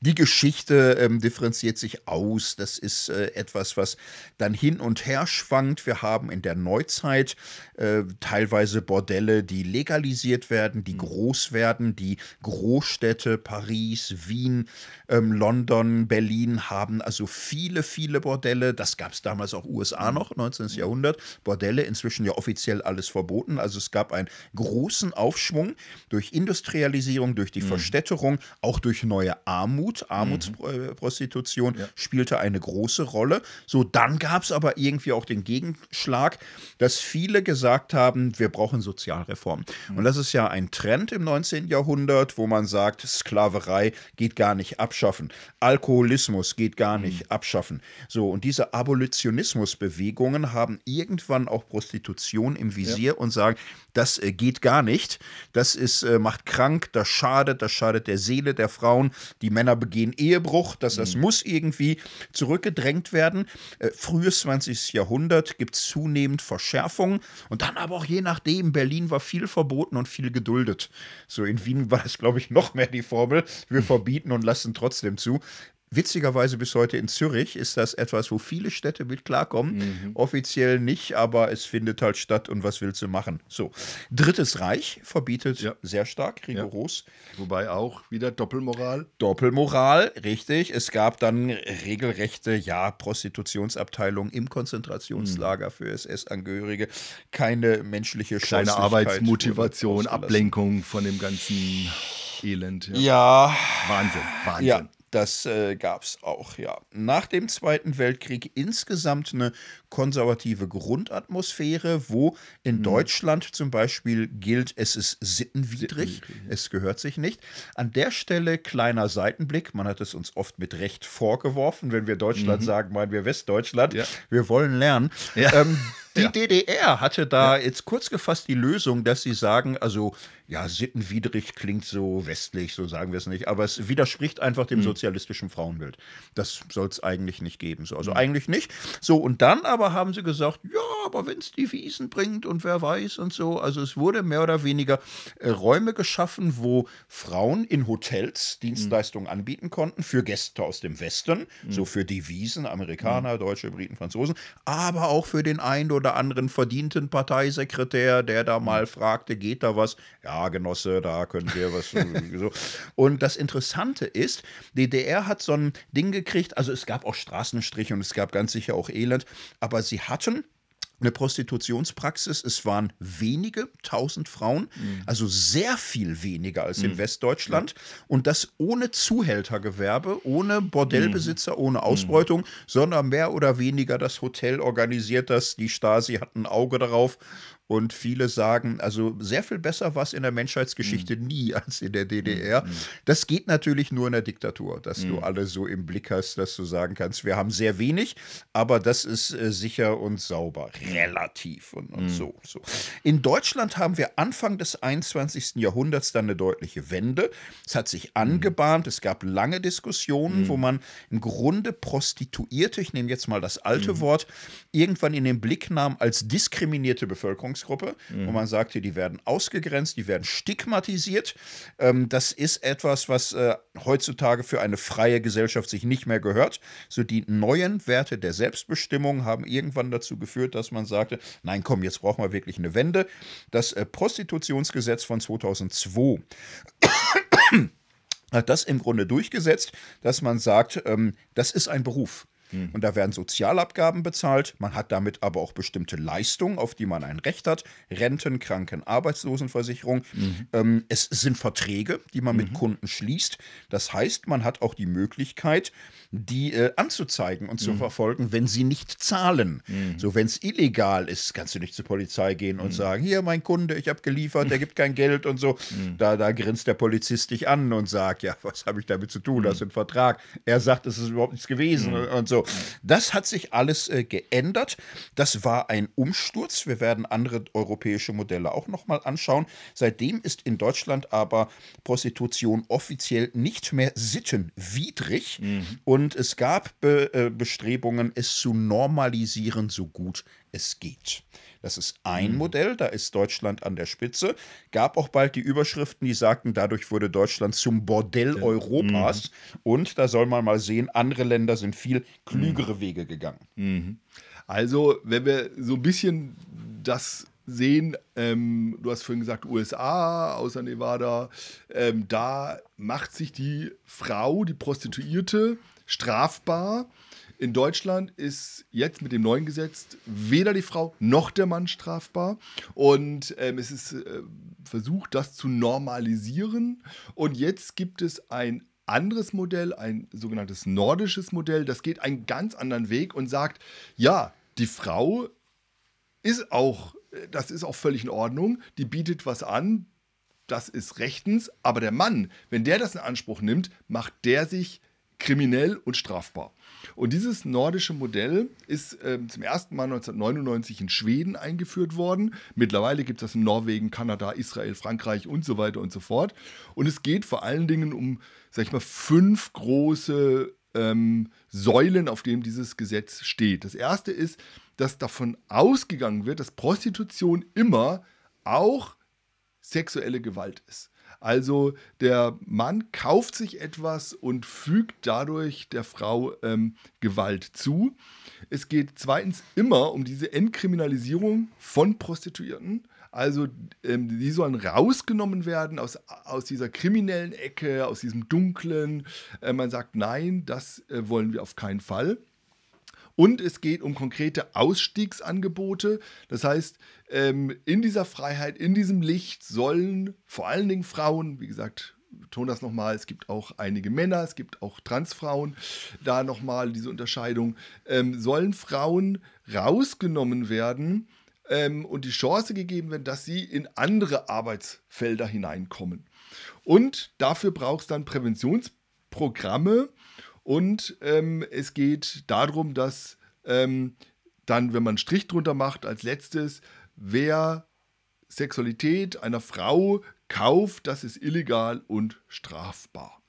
Die Geschichte ähm, differenziert sich aus. Das ist äh, etwas, was dann hin und her schwankt. Wir haben in der Neuzeit äh, teilweise Bordelle, die legalisiert werden, die groß werden. Die Großstädte Paris, Wien, ähm, London, Berlin haben also viele, viele Bordelle. Das gab es damals auch USA noch, 19. Jahrhundert. Bordelle, inzwischen ja offiziell alles verboten. Also es gab einen großen Aufschwung durch Industrialisierung, durch die Verstädterung, auch durch neue Armut, Armutsprostitution spielte eine große Rolle. So, dann gab es aber irgendwie auch den Gegenschlag, dass viele gesagt haben, wir brauchen Sozialreform. Und das ist ja ein Trend im 19. Jahrhundert, wo man sagt, Sklaverei geht gar nicht abschaffen, Alkoholismus geht gar nicht abschaffen. So, und diese Abolitionismusbewegungen haben irgendwann auch Prostitution im Visier und sagen, das äh, geht gar nicht, das ist, äh, macht krank, das schadet, das schadet der Seele der Frauen, die Männer begehen Ehebruch, das, das muss irgendwie zurückgedrängt werden. Äh, frühes 20. Jahrhundert gibt es zunehmend Verschärfungen und dann aber auch je nachdem, Berlin war viel verboten und viel geduldet. So in Wien war das, glaube ich, noch mehr die Formel, wir verbieten und lassen trotzdem zu. Witzigerweise bis heute in Zürich ist das etwas, wo viele Städte mit klarkommen. Offiziell nicht, aber es findet halt statt und was willst du machen? So. Drittes Reich verbietet Ja. sehr stark, rigoros. Wobei auch wieder Doppelmoral. Doppelmoral, richtig. Es gab dann regelrechte, ja, Prostitutionsabteilungen im Konzentrationslager für SS-Angehörige. Keine menschliche Kleine Scheußlichkeit Arbeitsmotivation. Ablenkung von dem ganzen Elend. Ja. Ja, Wahnsinn, Wahnsinn. Das äh, gab es auch, ja. Nach dem Zweiten Weltkrieg insgesamt eine konservative Grundatmosphäre, wo in Mhm. Deutschland zum Beispiel gilt, es ist sittenwidrig, es gehört sich nicht. An der Stelle kleiner Seitenblick, man hat es uns oft mit Recht vorgeworfen, wenn wir Deutschland sagen, meinen wir Westdeutschland. Mhm. Ja. Wir wollen lernen. Ja. Ähm, die Ja. DDR hatte da jetzt kurz gefasst die Lösung, dass sie sagen, also ja, sittenwidrig klingt so westlich, so sagen wir es nicht, aber es widerspricht einfach Mhm. dem sozialistischen Frauenbild. Das soll es eigentlich nicht geben. So. Mhm. Also eigentlich nicht. So, und dann aber haben sie gesagt, ja, aber wenn es die Wiesen bringt und wer weiß und so. Also es wurde mehr oder weniger äh, Räume geschaffen, wo Frauen in Hotels Dienstleistungen Mhm. anbieten konnten für Gäste aus dem Westen, so für die Wiesen, Amerikaner, Mhm. Deutsche, Briten, Franzosen, aber auch für den einen oder anderen verdienten Parteisekretär, der da mal fragte, geht da was? Ja, Genosse, da können wir was. so. Und das Interessante ist, DDR hat so ein Ding gekriegt, also es gab auch Straßenstriche und es gab ganz sicher auch Elend, aber sie hatten eine Prostitutionspraxis. Es waren wenige tausend Frauen, also sehr viel weniger als in Westdeutschland. Und das ohne Zuhältergewerbe, ohne Bordellbesitzer, ohne Ausbeutung, sondern mehr oder weniger das Hotel organisiert das. Die Stasi hat ein Auge darauf. Und viele sagen, also sehr viel besser war es in der Menschheitsgeschichte nie als in der DDR. Das geht natürlich nur in der Diktatur, dass du alle so im Blick hast, dass du sagen kannst, wir haben sehr wenig, aber das ist äh, sicher und sauber, relativ und, und so, so. In Deutschland haben wir Anfang des 21. Jahrhunderts dann eine deutliche Wende. Es hat sich angebahnt, es gab lange Diskussionen, wo man im Grunde Prostituierte, ich nehme jetzt mal das alte Wort, irgendwann in den Blick nahm als diskriminierte Bevölkerungsgruppe, wo man sagte, die werden ausgegrenzt, die werden stigmatisiert. Ähm, das ist etwas, was äh, heutzutage für eine freie Gesellschaft sich nicht mehr gehört. So die neuen Werte der Selbstbestimmung haben irgendwann dazu geführt, dass man sagte, nein, komm, jetzt brauchen wir wirklich eine Wende. Das äh, Prostitutionsgesetz von 2002 hat das im Grunde durchgesetzt, dass man sagt, ähm, das ist ein Beruf. Und da werden Sozialabgaben bezahlt. Man hat damit aber auch bestimmte Leistungen, auf die man ein Recht hat. Renten, Kranken, Arbeitslosenversicherung. Ähm, es sind Verträge, die man mit Kunden schließt. Das heißt, man hat auch die Möglichkeit, die äh, anzuzeigen und zu verfolgen, wenn sie nicht zahlen. So, wenn es illegal ist, kannst du nicht zur Polizei gehen und sagen, hier, mein Kunde, ich habe geliefert, der gibt kein Geld und so. Da, da grinst der Polizist dich an und sagt, ja, was habe ich damit zu tun? Das ist ein Vertrag. Er sagt, es ist überhaupt nichts gewesen und so. Das hat sich alles äh, geändert. Das war ein Umsturz. Wir werden andere europäische Modelle auch nochmal anschauen. Seitdem ist in Deutschland aber Prostitution offiziell nicht mehr sittenwidrig. Und es gab Be äh, Bestrebungen, es zu normalisieren, so gut es geht. Das ist ein Modell, da ist Deutschland an der Spitze. Gab auch bald die Überschriften, die sagten, dadurch wurde Deutschland zum Bordell Europas. Und da soll man mal sehen, andere Länder sind viel klügere Wege gegangen. Also, wenn wir so ein bisschen das sehen, ähm, du hast vorhin gesagt, USA, außer Nevada, ähm, da macht sich die Frau, die Prostituierte, strafbar. In Deutschland ist jetzt mit dem neuen Gesetz weder die Frau noch der Mann strafbar. Und ähm, es ist äh, versucht, das zu normalisieren. Und jetzt gibt es ein anderes Modell, ein sogenanntes nordisches Modell, das geht einen ganz anderen Weg und sagt, ja, die Frau ist auch, das ist auch völlig in Ordnung, die bietet was an, das ist rechtens, aber der Mann, wenn der das in Anspruch nimmt, macht der sich kriminell und strafbar. Und dieses nordische Modell ist ähm, zum ersten Mal 1999 in Schweden eingeführt worden. Mittlerweile gibt es das in Norwegen, Kanada, Israel, Frankreich und so weiter und so fort. Und es geht vor allen Dingen um, sag ich mal, fünf große ähm, Säulen, auf denen dieses Gesetz steht. Das erste ist, dass davon ausgegangen wird, dass Prostitution immer auch sexuelle Gewalt ist. Also der Mann kauft sich etwas und fügt dadurch der Frau ähm, Gewalt zu. Es geht zweitens immer um diese Entkriminalisierung von Prostituierten. Also ähm, die sollen rausgenommen werden aus, aus dieser kriminellen Ecke, aus diesem dunklen. Äh, man sagt, nein, das äh, wollen wir auf keinen Fall. Und es geht um konkrete Ausstiegsangebote. Das heißt, ähm, in dieser Freiheit, in diesem Licht sollen vor allen Dingen Frauen, wie gesagt, betone das nochmal, es gibt auch einige Männer, es gibt auch Transfrauen, da nochmal diese Unterscheidung, ähm, sollen Frauen rausgenommen werden ähm, und die Chance gegeben werden, dass sie in andere Arbeitsfelder hineinkommen. Und dafür braucht es dann Präventionsprogramme, und ähm, es geht darum, dass ähm, dann, wenn man einen Strich drunter macht, als letztes, wer Sexualität einer Frau kauft, das ist illegal und strafbar.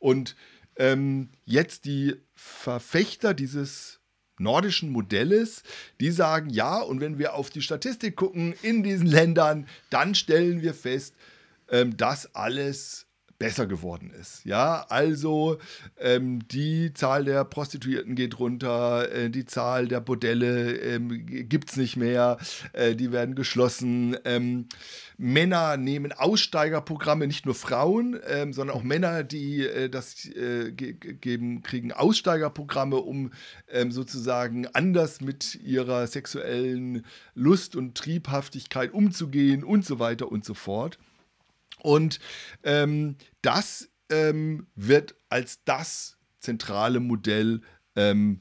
Und ähm, jetzt die Verfechter dieses nordischen Modells, die sagen ja, und wenn wir auf die Statistik gucken in diesen Ländern, dann stellen wir fest, ähm, dass alles besser geworden ist. Ja, also ähm, die Zahl der Prostituierten geht runter, äh, die Zahl der Bordelle ähm, gibt es nicht mehr, äh, die werden geschlossen. Ähm, Männer nehmen Aussteigerprogramme, nicht nur Frauen, ähm, sondern auch Männer, die äh, das äh, ge geben, kriegen Aussteigerprogramme, um ähm, sozusagen anders mit ihrer sexuellen Lust und Triebhaftigkeit umzugehen und so weiter und so fort. Und ähm, das ähm, wird als das zentrale Modell ähm,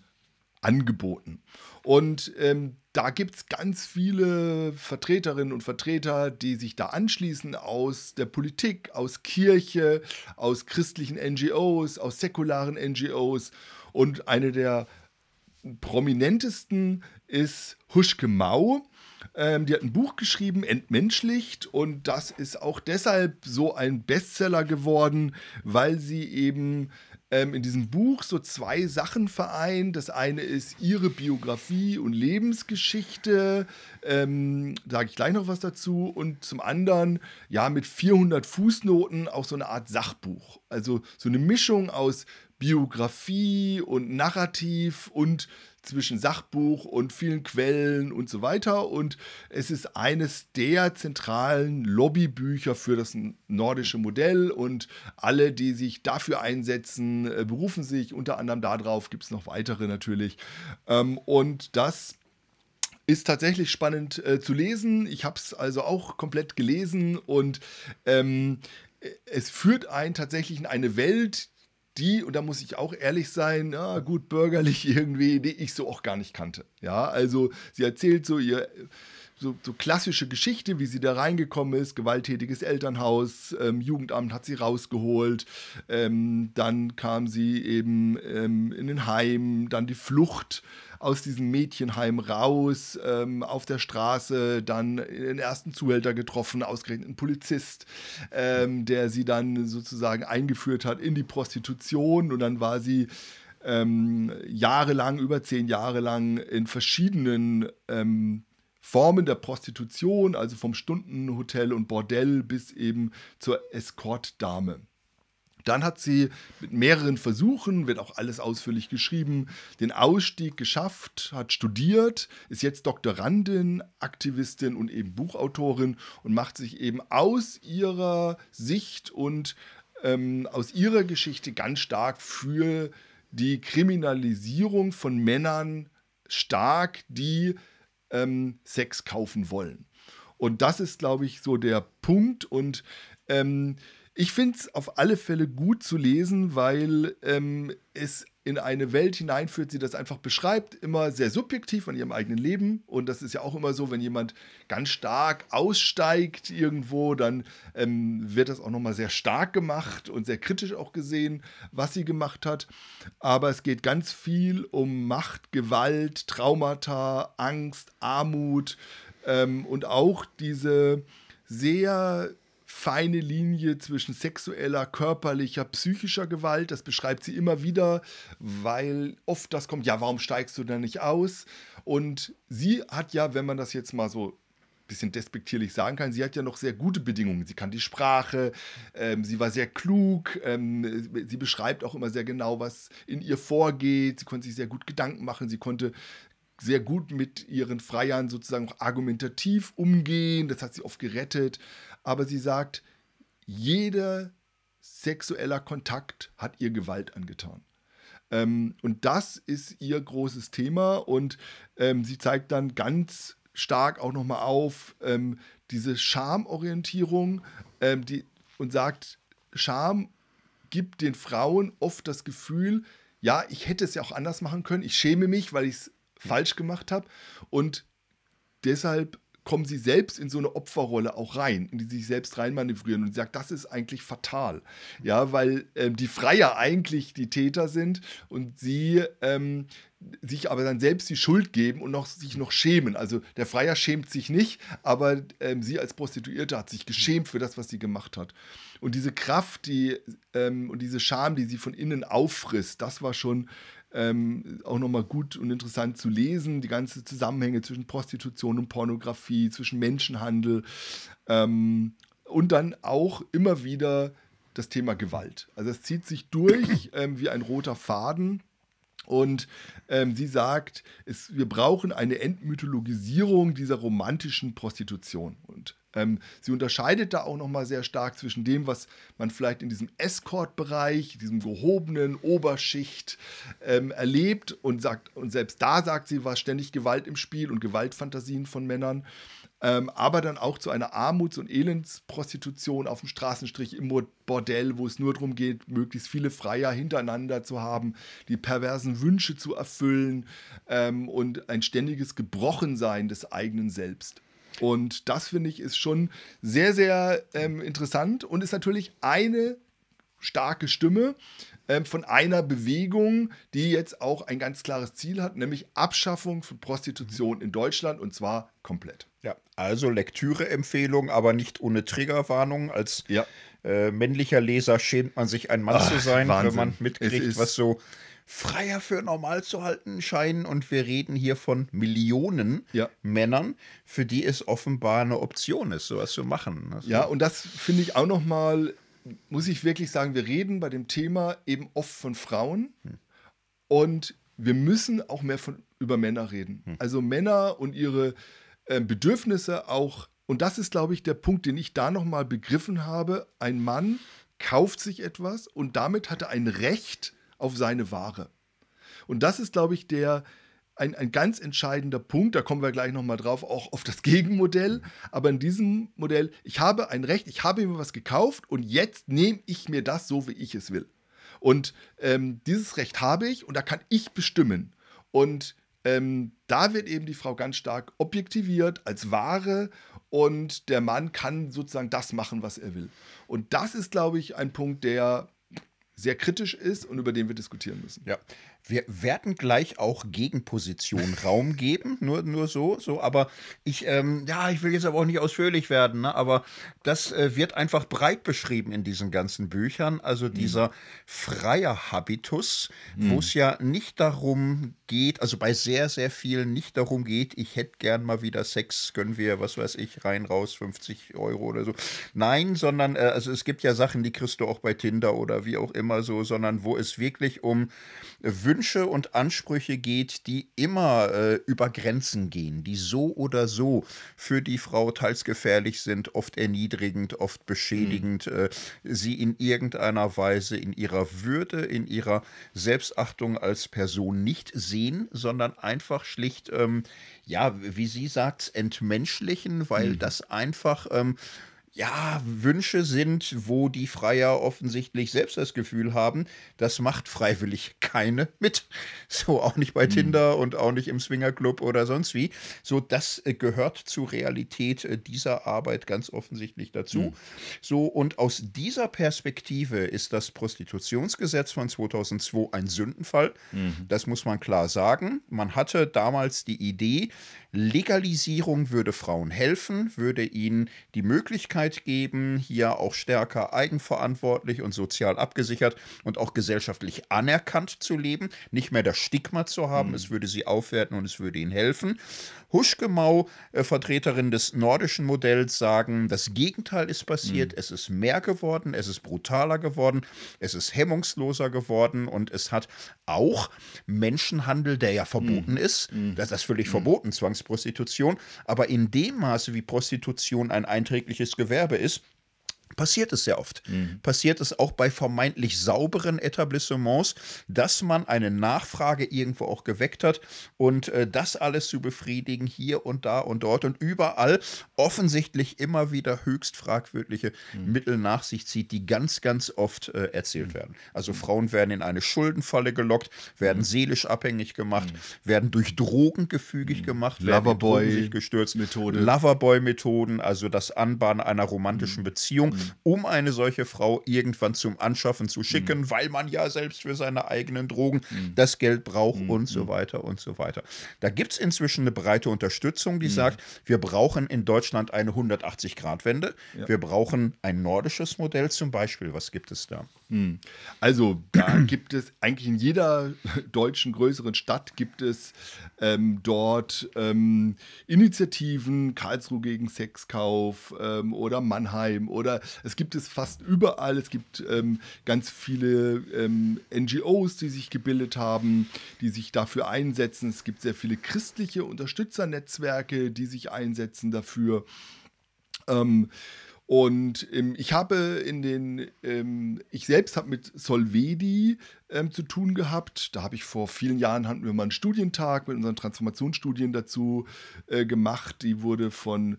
angeboten. Und ähm, da gibt es ganz viele Vertreterinnen und Vertreter, die sich da anschließen aus der Politik, aus Kirche, aus christlichen NGOs, aus säkularen NGOs. Und eine der prominentesten ist Huschke Mau. Ähm, die hat ein Buch geschrieben, Entmenschlicht, und das ist auch deshalb so ein Bestseller geworden, weil sie eben ähm, in diesem Buch so zwei Sachen vereint. Das eine ist ihre Biografie und Lebensgeschichte, ähm, sage ich gleich noch was dazu, und zum anderen, ja, mit 400 Fußnoten auch so eine Art Sachbuch. Also so eine Mischung aus Biografie und Narrativ und zwischen Sachbuch und vielen Quellen und so weiter. Und es ist eines der zentralen Lobbybücher für das nordische Modell. Und alle, die sich dafür einsetzen, äh, berufen sich unter anderem darauf. Gibt es noch weitere natürlich. Ähm, und das ist tatsächlich spannend äh, zu lesen. Ich habe es also auch komplett gelesen und ähm, es führt einen tatsächlich in eine Welt, die, und da muss ich auch ehrlich sein, ja, gut bürgerlich irgendwie, die ich so auch gar nicht kannte. Ja, also sie erzählt so ihr. So, so, klassische Geschichte, wie sie da reingekommen ist, gewalttätiges Elternhaus, ähm, Jugendamt hat sie rausgeholt, ähm, dann kam sie eben ähm, in den Heim, dann die Flucht aus diesem Mädchenheim raus, ähm, auf der Straße, dann den ersten Zuhälter getroffen, ausgerechnet einen Polizist, ähm, der sie dann sozusagen eingeführt hat in die Prostitution und dann war sie ähm, jahrelang, über zehn Jahre lang in verschiedenen ähm, Formen der Prostitution, also vom Stundenhotel und Bordell bis eben zur Escortdame. Dann hat sie mit mehreren Versuchen, wird auch alles ausführlich geschrieben, den Ausstieg geschafft, hat studiert, ist jetzt Doktorandin, Aktivistin und eben Buchautorin und macht sich eben aus ihrer Sicht und ähm, aus ihrer Geschichte ganz stark für die Kriminalisierung von Männern stark, die ähm, Sex kaufen wollen. Und das ist, glaube ich, so der Punkt. Und ähm, ich finde es auf alle Fälle gut zu lesen, weil ähm, es in eine Welt hineinführt, sie das einfach beschreibt, immer sehr subjektiv an ihrem eigenen Leben. Und das ist ja auch immer so, wenn jemand ganz stark aussteigt irgendwo, dann ähm, wird das auch nochmal sehr stark gemacht und sehr kritisch auch gesehen, was sie gemacht hat. Aber es geht ganz viel um Macht, Gewalt, Traumata, Angst, Armut ähm, und auch diese sehr feine Linie zwischen sexueller, körperlicher, psychischer Gewalt. Das beschreibt sie immer wieder, weil oft das kommt, ja, warum steigst du da nicht aus? Und sie hat ja, wenn man das jetzt mal so ein bisschen despektierlich sagen kann, sie hat ja noch sehr gute Bedingungen. Sie kann die Sprache, ähm, sie war sehr klug, ähm, sie beschreibt auch immer sehr genau, was in ihr vorgeht. Sie konnte sich sehr gut Gedanken machen, sie konnte sehr gut mit ihren Freiern sozusagen auch argumentativ umgehen. Das hat sie oft gerettet aber sie sagt, jeder sexueller Kontakt hat ihr Gewalt angetan. Ähm, und das ist ihr großes Thema. Und ähm, sie zeigt dann ganz stark auch nochmal auf ähm, diese Schamorientierung ähm, die, und sagt, Scham gibt den Frauen oft das Gefühl, ja, ich hätte es ja auch anders machen können, ich schäme mich, weil ich es falsch gemacht habe und deshalb kommen sie selbst in so eine Opferrolle auch rein, in die sie sich selbst reinmanövrieren und sagt, das ist eigentlich fatal. Ja, weil ähm, die Freier eigentlich die Täter sind und sie ähm, sich aber dann selbst die Schuld geben und noch, sich noch schämen. Also der Freier schämt sich nicht, aber ähm, sie als Prostituierte hat sich geschämt für das, was sie gemacht hat. Und diese Kraft die, ähm, und diese Scham, die sie von innen auffrisst, das war schon ähm, auch nochmal gut und interessant zu lesen. Die ganzen Zusammenhänge zwischen Prostitution und Pornografie, zwischen Menschenhandel ähm, und dann auch immer wieder das Thema Gewalt. Also es zieht sich durch ähm, wie ein roter Faden. Und ähm, sie sagt, es, wir brauchen eine Entmythologisierung dieser romantischen Prostitution. Und ähm, sie unterscheidet da auch nochmal sehr stark zwischen dem, was man vielleicht in diesem Escort-Bereich, diesem gehobenen Oberschicht ähm, erlebt und sagt, und selbst da sagt sie, war ständig Gewalt im Spiel und Gewaltfantasien von Männern. Ähm, aber dann auch zu einer Armuts- und Elendsprostitution auf dem Straßenstrich im Bordell, wo es nur darum geht, möglichst viele Freier hintereinander zu haben, die perversen Wünsche zu erfüllen ähm, und ein ständiges Gebrochensein des eigenen Selbst. Und das finde ich ist schon sehr, sehr ähm, interessant und ist natürlich eine starke Stimme ähm, von einer Bewegung, die jetzt auch ein ganz klares Ziel hat, nämlich Abschaffung von Prostitution in Deutschland und zwar komplett. Ja, also Lektüre-Empfehlung, aber nicht ohne Triggerwarnung. Als ja. äh, männlicher Leser schämt man sich, ein Mann Ach, zu sein, Wahnsinn. wenn man mitkriegt, was so Freier für normal zu halten scheinen. Und wir reden hier von Millionen ja. Männern, für die es offenbar eine Option ist, sowas zu machen. Also ja, und das finde ich auch noch mal, muss ich wirklich sagen, wir reden bei dem Thema eben oft von Frauen. Hm. Und wir müssen auch mehr von, über Männer reden. Also Männer und ihre äh, Bedürfnisse auch. Und das ist, glaube ich, der Punkt, den ich da nochmal begriffen habe. Ein Mann kauft sich etwas und damit hat er ein Recht auf seine Ware. Und das ist, glaube ich, der, ein, ein ganz entscheidender Punkt, da kommen wir gleich nochmal drauf, auch auf das Gegenmodell. Aber in diesem Modell, ich habe ein Recht, ich habe mir was gekauft und jetzt nehme ich mir das so, wie ich es will. Und ähm, dieses Recht habe ich und da kann ich bestimmen. Und ähm, da wird eben die Frau ganz stark objektiviert als Ware und der Mann kann sozusagen das machen, was er will. Und das ist, glaube ich, ein Punkt, der sehr kritisch ist und über den wir diskutieren müssen. Ja, wir werden gleich auch Gegenposition Raum geben, nur, nur so, so, aber ich, ähm, ja, ich will jetzt aber auch nicht ausführlich werden, ne, aber das äh, wird einfach breit beschrieben in diesen ganzen Büchern, also Mhm. dieser freie Habitus, wo es ja nicht darum geht, also bei sehr, sehr vielen nicht darum geht, ich hätte gern mal wieder Sex, können wir, was weiß ich, rein, raus, 50 Euro oder so. Nein, sondern, äh, also es gibt ja Sachen, die kriegst du auch bei Tinder oder wie auch immer so, sondern wo es wirklich um Wünsche und Ansprüche geht, die immer äh, über Grenzen gehen, die so oder so für die Frau teils gefährlich sind, oft erniedrigend, oft beschädigend, äh, sie in irgendeiner Weise in ihrer Würde, in ihrer Selbstachtung als Person nicht sehen, sondern einfach schlicht, ähm, ja, wie sie sagt, entmenschlichen, weil das einfach. Ähm, ja, Wünsche sind, wo die Freier offensichtlich selbst das Gefühl haben, das macht freiwillig keine mit. So auch nicht bei Tinder und auch nicht im Swingerclub oder sonst wie. So, das äh, gehört zur Realität äh, dieser Arbeit ganz offensichtlich dazu. So, und aus dieser Perspektive ist das Prostitutionsgesetz von 2002 ein Sündenfall. Das muss man klar sagen. Man hatte damals die Idee, Legalisierung würde Frauen helfen, würde ihnen die Möglichkeit geben, hier auch stärker eigenverantwortlich und sozial abgesichert und auch gesellschaftlich anerkannt zu leben, nicht mehr das Stigma zu haben, es würde sie aufwerten und es würde ihnen helfen. Huschgemau, äh, Vertreterin des nordischen Modells, sagen, das Gegenteil ist passiert, es ist mehr geworden, es ist brutaler geworden, es ist hemmungsloser geworden und es hat auch Menschenhandel, der ja verboten ist, das ist völlig verboten, Zwangsprostitution, aber in dem Maße, wie Prostitution ein einträgliches Gewerbe ist, passiert es sehr oft. Passiert es auch bei vermeintlich sauberen Etablissements, dass man eine Nachfrage irgendwo auch geweckt hat und äh, das alles zu befriedigen, hier und da und dort und überall offensichtlich immer wieder höchst fragwürdige Mittel nach sich zieht, die ganz, ganz oft äh, erzählt werden. Also Frauen werden in eine Schuldenfalle gelockt, werden seelisch abhängig gemacht, werden durch Drogen gefügig gemacht, Loverboy- gestürzt. Methode. Loverboy-Methoden, also das Anbahnen einer romantischen Beziehung, um eine solche Frau irgendwann zum Anschaffen zu schicken, weil man ja selbst für seine eigenen Drogen das Geld braucht und so weiter und so weiter. Da gibt es inzwischen eine breite Unterstützung, die sagt, wir brauchen in Deutschland eine 180-Grad-Wende. Wir brauchen ein nordisches Modell zum Beispiel. Was gibt es da? Also da gibt es eigentlich in jeder deutschen größeren Stadt gibt es ähm, dort ähm, Initiativen, Karlsruhe gegen Sexkauf ähm, oder Mannheim oder es gibt es fast überall. Es gibt ähm, ganz viele ähm, NGOs, die sich gebildet haben, die sich dafür einsetzen. Es gibt sehr viele christliche Unterstützernetzwerke, die sich einsetzen dafür. Ähm, und ähm, ich habe in den, ähm, ich selbst habe mit Solvedi ähm, zu tun gehabt. Da habe ich vor vielen Jahren hatten wir mal einen Studientag mit unseren Transformationsstudien dazu äh, gemacht. Die wurde von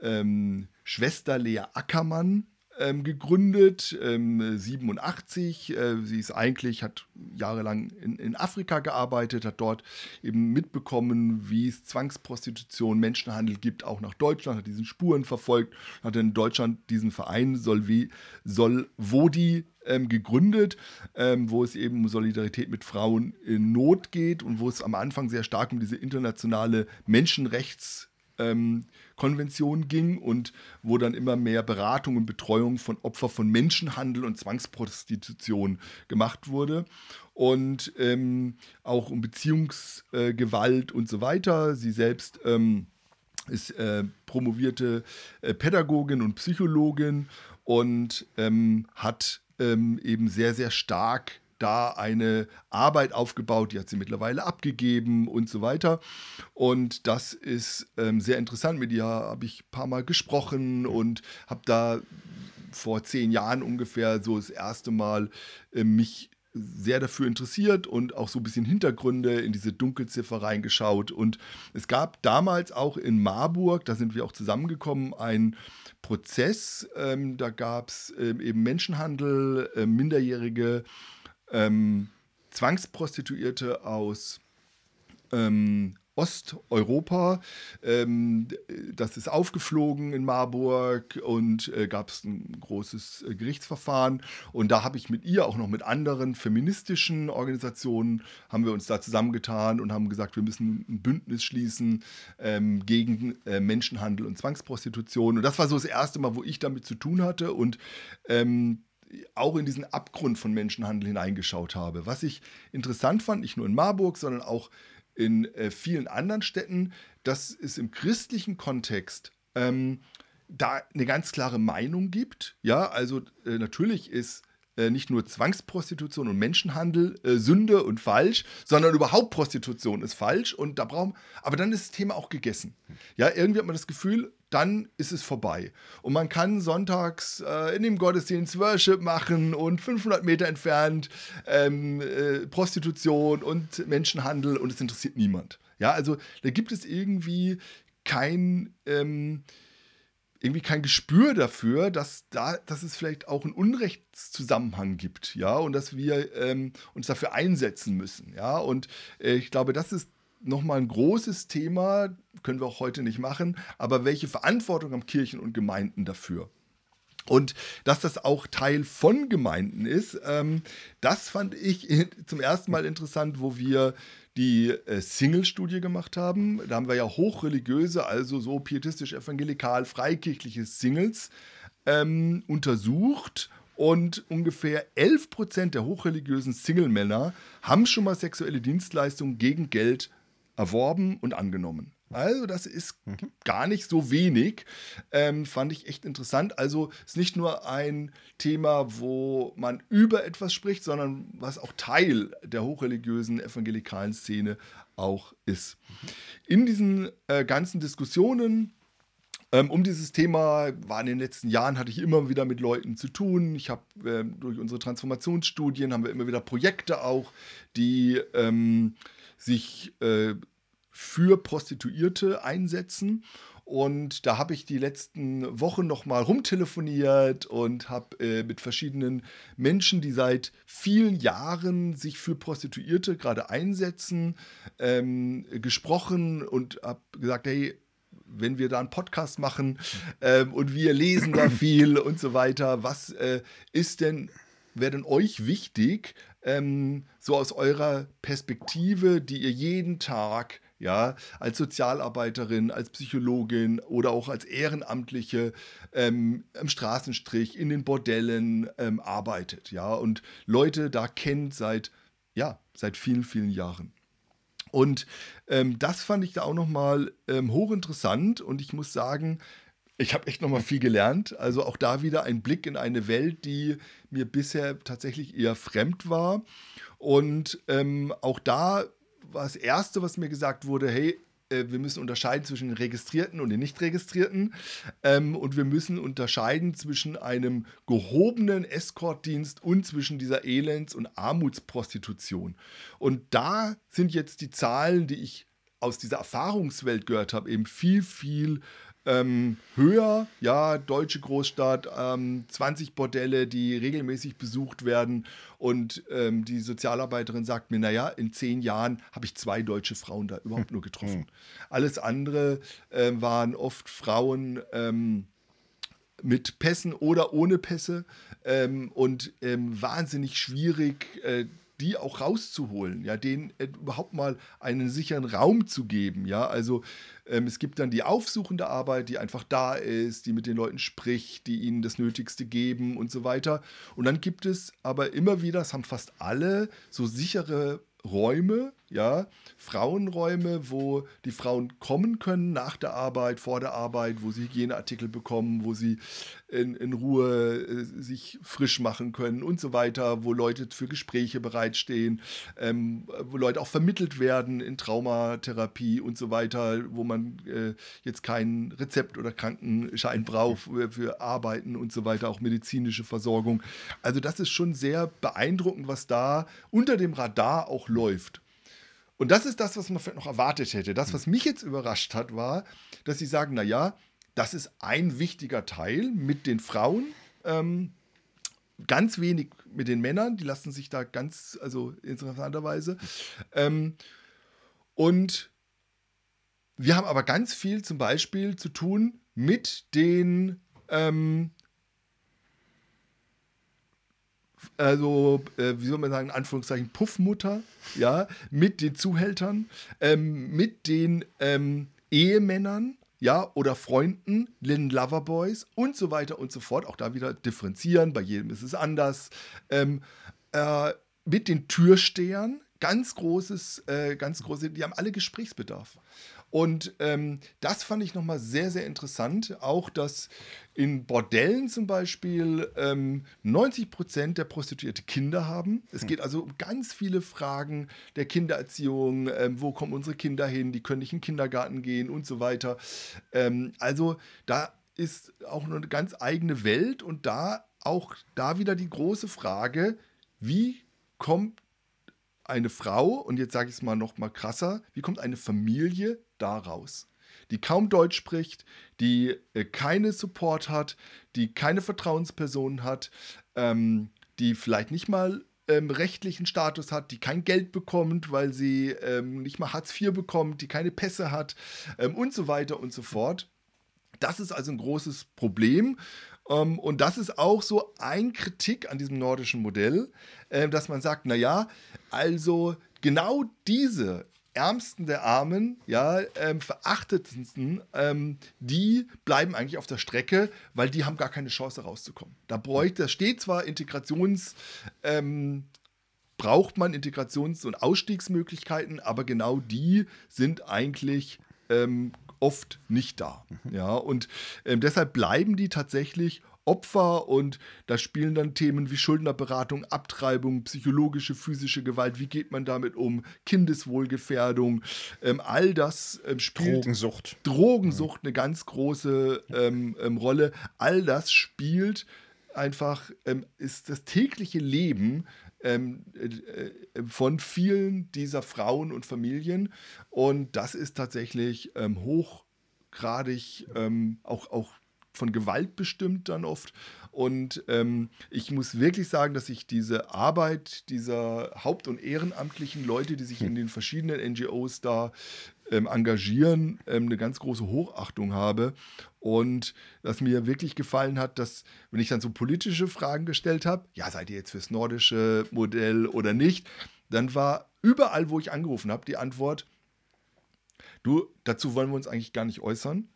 ähm, Schwester Lea Ackermann ähm, gegründet, ähm, 87. Äh, sie ist eigentlich, hat jahrelang in, in Afrika gearbeitet, hat dort eben mitbekommen, wie es Zwangsprostitution, Menschenhandel gibt, auch nach Deutschland, hat diesen Spuren verfolgt, hat in Deutschland diesen Verein Solvi, Solvodi ähm, gegründet, ähm, wo es eben um Solidarität mit Frauen in Not geht und wo es am Anfang sehr stark um diese internationale Menschenrechts- ähm, Konvention ging und wo dann immer mehr Beratung und Betreuung von Opfern von Menschenhandel und Zwangsprostitution gemacht wurde. Und ähm, auch um Beziehungsgewalt äh, und so weiter. Sie selbst ähm, ist äh, promovierte äh, Pädagogin und Psychologin und ähm, hat ähm, eben sehr, sehr stark da eine Arbeit aufgebaut, die hat sie mittlerweile abgegeben und so weiter. Und das ist ähm, sehr interessant. Mit ihr habe ich ein paar Mal gesprochen und habe da vor zehn Jahren ungefähr so das erste Mal äh, mich sehr dafür interessiert und auch so ein bisschen Hintergründe in diese Dunkelziffer reingeschaut. Und es gab damals auch in Marburg, da sind wir auch zusammengekommen, einen Prozess. Ähm, da gab es ähm, eben Menschenhandel, äh, Minderjährige, ähm, Zwangsprostituierte aus ähm, Osteuropa. Ähm, das ist aufgeflogen in Marburg und äh, gab es ein großes äh, Gerichtsverfahren. Und da habe ich mit ihr, auch noch mit anderen feministischen Organisationen, haben wir uns da zusammengetan und haben gesagt, wir müssen ein Bündnis schließen ähm, gegen äh, Menschenhandel und Zwangsprostitution. Und das war so das erste Mal, wo ich damit zu tun hatte und ähm, auch in diesen Abgrund von Menschenhandel hineingeschaut habe. Was ich interessant fand, nicht nur in Marburg, sondern auch in äh, vielen anderen Städten, dass es im christlichen Kontext ähm, da eine ganz klare Meinung gibt. Ja, also äh, natürlich ist äh, nicht nur Zwangsprostitution und Menschenhandel äh, Sünde und falsch, sondern überhaupt Prostitution ist falsch und da brauchen, aber dann ist das Thema auch gegessen. Ja, irgendwie hat man das Gefühl, dann ist es vorbei. Und man kann sonntags äh, in dem Gottesdienst Worship machen und 500 Meter entfernt ähm, äh, Prostitution und Menschenhandel und es interessiert niemand. Ja, also da gibt es irgendwie kein, ähm, irgendwie kein Gespür dafür, dass, da, dass es vielleicht auch einen Unrechtszusammenhang gibt, ja, und dass wir ähm, uns dafür einsetzen müssen, ja. Und äh, ich glaube, das ist nochmal ein großes Thema, können wir auch heute nicht machen, aber welche Verantwortung haben Kirchen und Gemeinden dafür? Und dass das auch Teil von Gemeinden ist, ähm, das fand ich zum ersten Mal interessant, wo wir die äh, Single-Studie gemacht haben. Da haben wir ja hochreligiöse, also so pietistisch-evangelikal, freikirchliche Singles ähm, untersucht. Und ungefähr 11% der hochreligiösen Single-Männer haben schon mal sexuelle Dienstleistungen gegen Geld erworben und angenommen. Also das ist mhm. gar nicht so wenig. Ähm, fand ich echt interessant. Also es ist nicht nur ein Thema, wo man über etwas spricht, sondern was auch Teil der hochreligiösen evangelikalen Szene auch ist. In diesen äh, ganzen Diskussionen ähm, um dieses Thema war in den letzten Jahren hatte ich immer wieder mit Leuten zu tun. Ich habe äh, durch unsere Transformationsstudien haben wir immer wieder Projekte auch, die ähm, sich äh, für Prostituierte einsetzen. Und da habe ich die letzten Wochen noch mal rumtelefoniert und habe äh, mit verschiedenen Menschen, die seit vielen Jahren sich für Prostituierte gerade einsetzen, ähm, gesprochen und habe gesagt, hey, wenn wir da einen Podcast machen ähm, und wir lesen da viel und so weiter, was äh, ist denn, wäre denn euch wichtig, ähm, so aus eurer Perspektive, die ihr jeden Tag ja, als Sozialarbeiterin, als Psychologin oder auch als Ehrenamtliche ähm, im Straßenstrich, in den Bordellen ähm, arbeitet, ja, und Leute da kennt seit, ja, seit vielen, vielen Jahren. Und ähm, das fand ich da auch nochmal ähm, hochinteressant und ich muss sagen, ich habe echt nochmal viel gelernt. Also auch da wieder ein Blick in eine Welt, die mir bisher tatsächlich eher fremd war. Und ähm, auch da war das Erste, was mir gesagt wurde, hey, äh, wir müssen unterscheiden zwischen den Registrierten und den Nicht-Registrierten. Ähm, und wir müssen unterscheiden zwischen einem gehobenen Escortdienst und zwischen dieser Elends- und Armutsprostitution. Und da sind jetzt die Zahlen, die ich aus dieser Erfahrungswelt gehört habe, eben viel, viel ähm, höher, ja, deutsche Großstadt, ähm, 20 Bordelle, die regelmäßig besucht werden. Und ähm, die Sozialarbeiterin sagt mir, naja, in zehn Jahren habe ich zwei deutsche Frauen da überhaupt nur getroffen. Hm. Alles andere äh, waren oft Frauen ähm, mit Pässen oder ohne Pässe ähm, und ähm, wahnsinnig schwierig. Äh, die auch rauszuholen, ja, denen äh, überhaupt mal einen sicheren Raum zu geben, ja, also ähm, es gibt dann die aufsuchende Arbeit, die einfach da ist, die mit den Leuten spricht, die ihnen das Nötigste geben und so weiter. Und dann gibt es aber immer wieder, das haben fast alle, so sichere Räume, ja, Frauenräume, wo die Frauen kommen können nach der Arbeit, vor der Arbeit, wo sie Hygieneartikel bekommen, wo sie in, in Ruhe äh, sich frisch machen können und so weiter, wo Leute für Gespräche bereitstehen, ähm, wo Leute auch vermittelt werden in Traumatherapie und so weiter, wo man äh, jetzt kein Rezept oder Krankenschein braucht für, für Arbeiten und so weiter, auch medizinische Versorgung. Also das ist schon sehr beeindruckend, was da unter dem Radar auch läuft. Und das ist das, was man vielleicht noch erwartet hätte. Das, was mich jetzt überrascht hat, war, dass sie sagen, naja, das ist ein wichtiger Teil mit den Frauen. Ähm, ganz wenig mit den Männern, die lassen sich da ganz, also interessanterweise. Ähm, und wir haben aber ganz viel zum Beispiel zu tun mit den ähm, also, äh, wie soll man sagen, in Anführungszeichen Puffmutter, ja, mit den Zuhältern, ähm, mit den ähm, Ehemännern, ja, oder Freunden, den Loverboys und so weiter und so fort. Auch da wieder differenzieren, bei jedem ist es anders. Ähm, äh, mit den Türstehern, ganz großes, äh, ganz große, die haben alle Gesprächsbedarf. Und ähm, das fand ich nochmal sehr, sehr interessant. Auch, dass in Bordellen zum Beispiel ähm, 90 Prozent der Prostituierte Kinder haben. Es hm. geht also um ganz viele Fragen der Kindererziehung. Ähm, wo kommen unsere Kinder hin? Die können nicht in den Kindergarten gehen und so weiter. Ähm, also da ist auch eine ganz eigene Welt und da auch da wieder die große Frage, wie kommt eine Frau, und jetzt sage ich es mal noch mal krasser, wie kommt eine Familie daraus? Die kaum Deutsch spricht, die äh, keine Support hat, die keine Vertrauensperson hat, ähm, die vielleicht nicht mal ähm, rechtlichen Status hat, die kein Geld bekommt, weil sie ähm, nicht mal Hartz IV bekommt, die keine Pässe hat ähm, und so weiter und so fort. Das ist also ein großes Problem. Ähm, und das ist auch so ein Kritik an diesem nordischen Modell, äh, dass man sagt, naja, also genau diese Ärmsten der Armen, ja, ähm, verachtetsten, ähm, die bleiben eigentlich auf der Strecke, weil die haben gar keine Chance rauszukommen. Da bräuchte, da steht zwar Integrations, ähm, braucht man Integrations- und Ausstiegsmöglichkeiten, aber genau die sind eigentlich ähm, oft nicht da. Mhm. Ja, und äh, deshalb bleiben die tatsächlich Opfer und da spielen dann Themen wie Schuldnerberatung, Abtreibung, psychologische, physische Gewalt, wie geht man damit um, Kindeswohlgefährdung, ähm, all das ähm, spielt. Drogensucht. Drogensucht eine ganz große ähm, ähm, Rolle. All das spielt einfach, ähm, ist das tägliche Leben ähm, äh, von vielen dieser Frauen und Familien. Und das ist tatsächlich ähm, hochgradig ähm, auch, auch von Gewalt bestimmt dann oft. Und ähm, ich muss wirklich sagen, dass ich diese Arbeit dieser haupt- und ehrenamtlichen Leute, die sich in den verschiedenen NGOs da ähm, engagieren, ähm, eine ganz große Hochachtung habe. Und was mir wirklich gefallen hat, dass, wenn ich dann so politische Fragen gestellt habe, ja, seid ihr jetzt fürs nordische Modell oder nicht, dann war überall, wo ich angerufen habe, die Antwort, du, dazu wollen wir uns eigentlich gar nicht äußern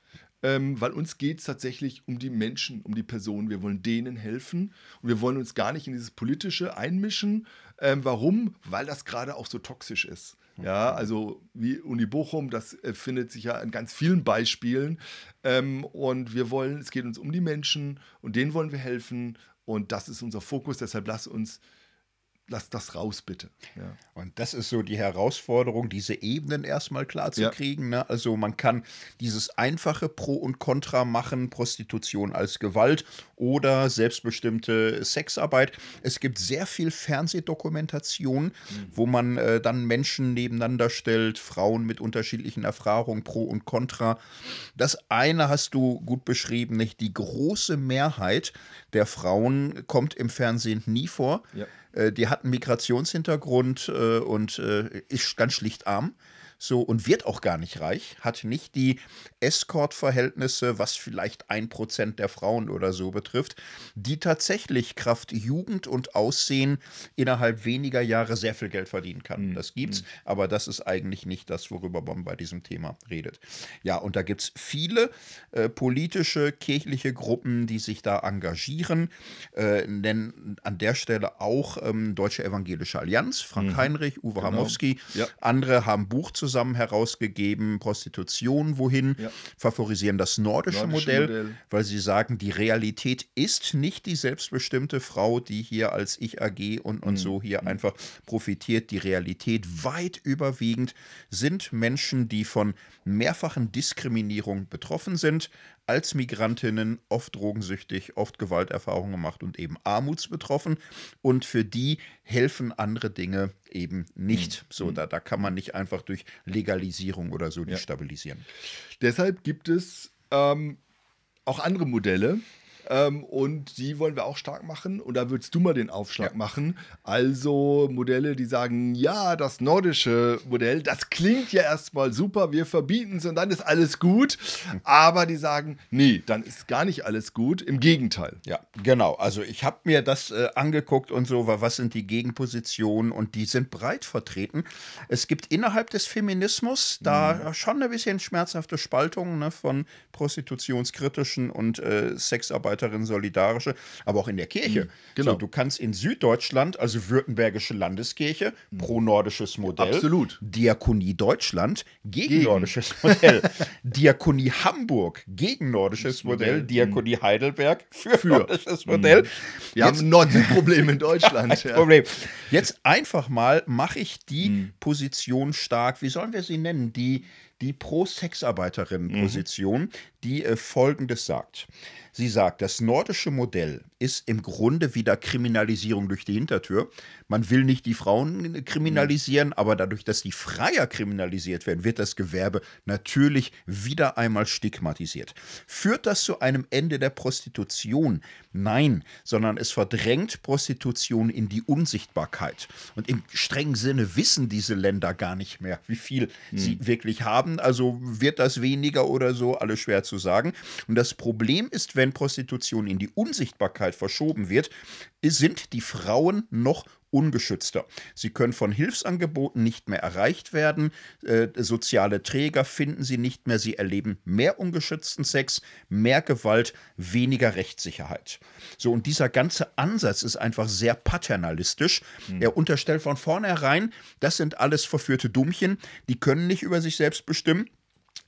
ähm, weil uns geht es tatsächlich um die Menschen, um die Personen. Wir wollen denen helfen und wir wollen uns gar nicht in dieses Politische einmischen. Ähm, warum? Weil das gerade auch so toxisch ist. Ja, also wie Uni Bochum, das äh, findet sich ja in ganz vielen Beispielen. Ähm, und wir wollen, es geht uns um die Menschen und denen wollen wir helfen. Und das ist unser Fokus. Deshalb lass uns lass das raus, bitte. Ja. Und das ist so die Herausforderung, diese Ebenen erstmal klar zu ja. kriegen. Ne? Also man kann dieses einfache Pro und Contra machen, Prostitution als Gewalt oder selbstbestimmte Sexarbeit. Es gibt sehr viel Fernsehdokumentation, mhm. wo man äh, dann Menschen nebeneinander stellt, Frauen mit unterschiedlichen Erfahrungen, Pro und Contra. Das eine hast du gut beschrieben, nicht? Die große Mehrheit der Frauen kommt im Fernsehen nie vor. Ja. Äh, die hat einen Migrationshintergrund äh, und äh, ist ganz schlicht arm. So und wird auch gar nicht reich, hat nicht die Escort-Verhältnisse, was vielleicht ein Prozent der Frauen oder so betrifft, die tatsächlich Kraft Jugend und Aussehen innerhalb weniger Jahre sehr viel Geld verdienen kann. Das gibt's, aber das ist eigentlich nicht das, worüber man bei diesem Thema redet. Ja, und da gibt es viele äh, politische, kirchliche Gruppen, die sich da engagieren. Äh, nennen an der Stelle auch ähm, Deutsche Evangelische Allianz, Frank Heinrich, Uwe Hamowski. Ja. Andere haben Buch zusammen herausgegeben, Prostitution, wohin, Ja. favorisieren das nordische, Nordische Modell, Modell. weil sie sagen, die Realität ist nicht die selbstbestimmte Frau, die hier als Ich AG und, Mhm. und so hier einfach profitiert. Die Realität weit überwiegend sind Menschen, die von mehrfachen Diskriminierung betroffen sind, als Migrantinnen, oft drogensüchtig, oft Gewalterfahrungen gemacht und eben armutsbetroffen. Und für die helfen andere Dinge eben nicht. So, da, da kann man nicht einfach durch Legalisierung oder so die stabilisieren. Deshalb gibt es ähm, auch andere Modelle. Ähm, und die wollen wir auch stark machen. Und da würdest du mal den Aufschlag Ja. machen. Also Modelle, die sagen, ja, das nordische Modell, das klingt ja erstmal super, wir verbieten es und dann ist alles gut. Aber die sagen, nee, dann ist gar nicht alles gut. Im Gegenteil. Ja, genau. Also ich habe mir das äh, angeguckt und so, wa- was sind die Gegenpositionen und die sind breit vertreten. Es gibt innerhalb des Feminismus da schon ein bisschen schmerzhafte Spaltungen ne, von prostitutionskritischen und äh, Sexarbeiterinnen solidarische, aber auch in der Kirche. genau. So, du kannst in Süddeutschland, also württembergische Landeskirche, pro nordisches Modell. Absolut. Diakonie Deutschland gegen, Gegen. nordisches Modell. Diakonie Hamburg gegen nordisches Modell. Modell. Diakonie Heidelberg für, Für. nordisches Modell. Wir haben ein Nord-Süd-Problem in Deutschland. ja. Problem. Jetzt einfach mal mache ich die. Position stark, wie sollen wir sie nennen? Die, die Pro-Sexarbeiterinnen-Position, die äh, folgendes sagt. Sie sagt, das nordische Modell ist im Grunde wieder Kriminalisierung durch die Hintertür. Man will nicht die Frauen kriminalisieren, aber dadurch, dass die Freier kriminalisiert werden, wird das Gewerbe natürlich wieder einmal stigmatisiert. Führt das zu einem Ende der Prostitution? Nein, sondern es verdrängt Prostitution in die Unsichtbarkeit. Und im strengen Sinne wissen diese Länder gar nicht mehr, wie viel sie wirklich haben. Also wird das weniger oder so, alles schwer zu sagen. Und das Problem ist, wenn Prostitution in die Unsichtbarkeit verschoben wird, sind die Frauen noch ungeschützter. Sie können von Hilfsangeboten nicht mehr erreicht werden. Äh, soziale Träger finden sie nicht mehr. Sie erleben mehr ungeschützten Sex, mehr Gewalt, weniger Rechtssicherheit. So, und dieser ganze Ansatz ist einfach sehr paternalistisch. Er unterstellt von vornherein, das sind alles verführte Dummchen, die können nicht über sich selbst bestimmen.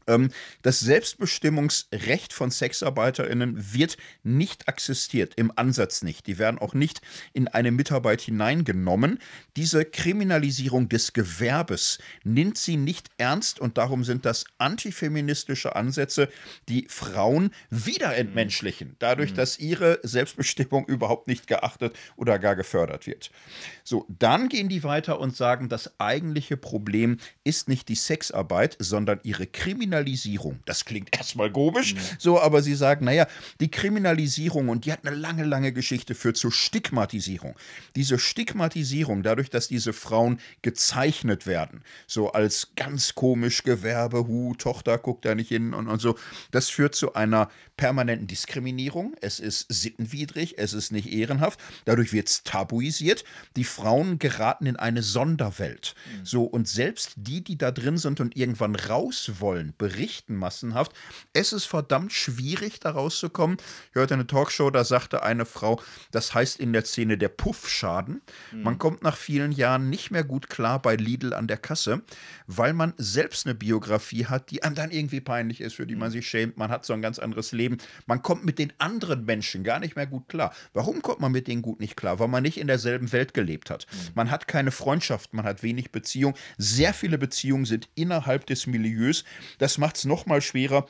Ähm, Das Selbstbestimmungsrecht von SexarbeiterInnen wird nicht existiert, im Ansatz nicht. Die werden auch nicht in eine Mitarbeit hineingenommen. Diese Kriminalisierung des Gewerbes nimmt sie nicht ernst und darum sind das antifeministische Ansätze, die Frauen wieder entmenschlichen, dadurch, dass ihre Selbstbestimmung überhaupt nicht geachtet oder gar gefördert wird. So, dann gehen die weiter und sagen, das eigentliche Problem ist nicht die Sexarbeit, sondern ihre Kriminalisierung. Das klingt erstmal komisch, so, aber sie sagen, naja, die Kriminalisierung, und die hat eine lange, lange Geschichte, führt zur Stigmatisierung. Diese Stigmatisierung, dadurch, dass diese Frauen gezeichnet werden, so als ganz komisch Gewerbe, hu, Tochter guckt da nicht hin und, und so, das führt zu einer permanenten Diskriminierung. Es ist sittenwidrig, es ist nicht ehrenhaft. Dadurch wird es tabuisiert. Die Frauen geraten in eine Sonderwelt. So, und selbst die, die da drin sind und irgendwann raus wollen, berichten massenhaft, es ist verdammt schwierig, da rauszukommen. Ich hörte eine Talkshow, da sagte eine Frau, das heißt in der Szene der Puffschaden. Man kommt nach vielen Jahren nicht mehr gut klar bei Lidl an der Kasse, weil man selbst eine Biografie hat, die einem dann irgendwie peinlich ist, für die man sich schämt. Man hat so ein ganz anderes Leben. Man kommt mit den anderen Menschen gar nicht mehr gut klar. Warum kommt man mit denen gut nicht klar? Weil man nicht in derselben Welt gelebt hat. Man hat keine Freundschaft, man hat wenig Beziehung. Sehr viele Beziehungen sind innerhalb des Milieus. Das macht es noch mal schwerer,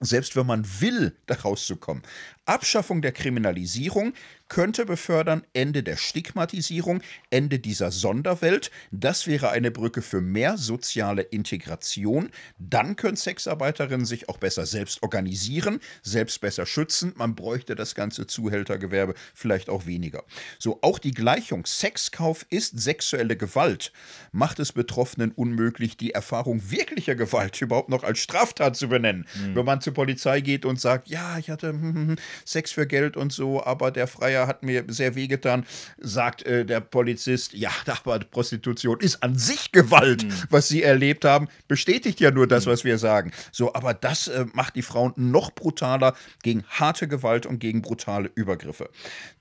selbst wenn man will, da rauszukommen. Abschaffung der Kriminalisierung, könnte befördern Ende der Stigmatisierung, Ende dieser Sonderwelt. Das wäre eine Brücke für mehr soziale Integration. Dann können Sexarbeiterinnen sich auch besser selbst organisieren, selbst besser schützen. Man bräuchte das ganze Zuhältergewerbe vielleicht auch weniger. So, auch die Gleichung Sexkauf ist sexuelle Gewalt macht es Betroffenen unmöglich, die Erfahrung wirklicher Gewalt überhaupt noch als Straftat zu benennen. Mhm. Wenn man zur Polizei geht und sagt, ja, ich hatte hm, hm, hm, Sex für Geld und so, aber der Freier hat mir sehr wehgetan, sagt äh, der Polizist, ja, aber Prostitution ist an sich Gewalt, mhm. was sie erlebt haben, bestätigt ja nur das, was wir sagen. So, aber das äh, macht die Frauen noch brutaler gegen harte Gewalt und gegen brutale Übergriffe.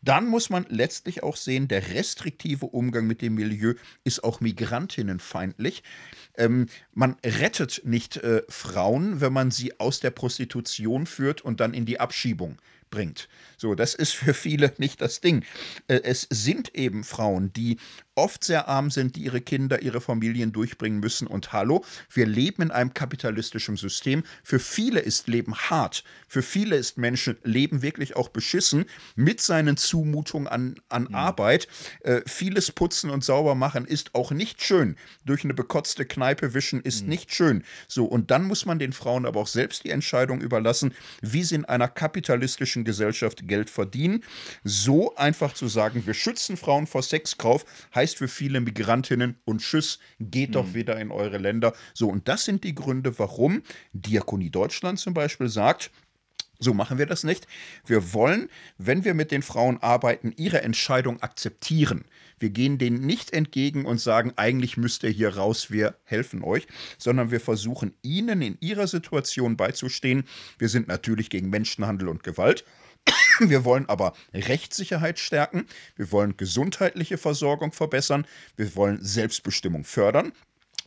Dann muss man letztlich auch sehen, der restriktive Umgang mit dem Milieu ist auch migrantinnenfeindlich. Ähm, man rettet nicht äh, Frauen, wenn man sie aus der Prostitution führt und dann in die Abschiebung bringt. So, das ist für viele nicht das Ding. Äh, es sind eben Frauen, die oft sehr arm sind, die ihre Kinder, ihre Familien durchbringen müssen. Und hallo, wir leben in einem kapitalistischen System. Für viele ist Leben hart. Für viele ist Menschen Leben wirklich auch beschissen mit seinen Zumutungen an, an mhm. Arbeit. Äh, vieles putzen und sauber machen ist auch nicht schön. Durch eine bekotzte Kneipe wischen ist mhm. nicht schön. So, und dann muss man den Frauen aber auch selbst die Entscheidung überlassen, wie sie in einer kapitalistischen Gesellschaft Geld verdienen. So einfach zu sagen, wir schützen Frauen vor Sexkauf, heißt heißt für viele Migrantinnen und Tschüss, geht doch hm. wieder in eure Länder. So, und das sind die Gründe, warum Diakonie Deutschland zum Beispiel sagt, so machen wir das nicht. Wir wollen, wenn wir mit den Frauen arbeiten, ihre Entscheidung akzeptieren. Wir gehen denen nicht entgegen und sagen, eigentlich müsst ihr hier raus, wir helfen euch, sondern wir versuchen ihnen in ihrer Situation beizustehen. Wir sind natürlich gegen Menschenhandel und Gewalt. Wir wollen aber Rechtssicherheit stärken, wir wollen gesundheitliche Versorgung verbessern, wir wollen Selbstbestimmung fördern.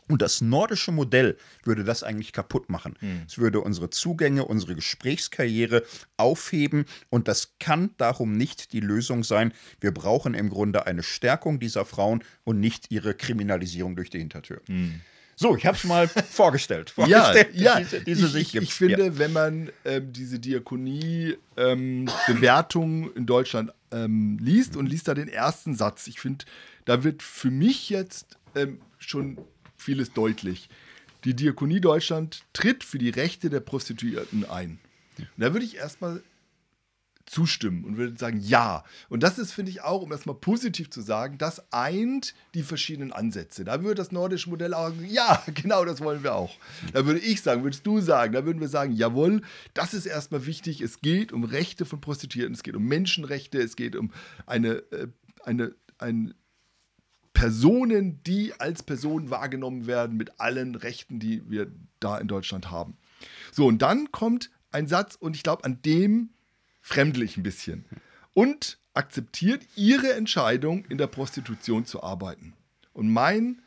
Und das nordische Modell würde das eigentlich kaputt machen. Hm. Es würde unsere Zugänge, unsere Gesprächskarriere aufheben. Und das kann darum nicht die Lösung sein. Wir brauchen im Grunde eine Stärkung dieser Frauen und nicht ihre Kriminalisierung durch die Hintertür. Hm. So, ich habe es mal vorgestellt. vorgestellt. Ja, ja. Diese, diese ich, Sicht ich, ich finde, ja. wenn man ähm, diese Diakonie-Bewertung ähm, in Deutschland ähm, liest und liest da den ersten Satz, ich finde, da wird für mich jetzt ähm, schon vieles deutlich. Die Diakonie Deutschland tritt für die Rechte der Prostituierten ein. Da würde ich erstmal zustimmen und würde sagen, ja. Und das ist, finde ich auch, um erstmal positiv zu sagen, das eint die verschiedenen Ansätze. Da würde das nordische Modell auch sagen, ja, genau, das wollen wir auch. Da würde ich sagen, würdest du sagen, da würden wir sagen, jawohl, das ist erstmal wichtig. Es geht um Rechte von Prostituierten, es geht um Menschenrechte, es geht um eine, äh, eine, ein Personen, die als Personen wahrgenommen werden mit allen Rechten, die wir da in Deutschland haben. So, und dann kommt ein Satz, und ich glaube, an dem fremdlich ein bisschen. Und akzeptiert ihre Entscheidung, in der Prostitution zu arbeiten. Und mein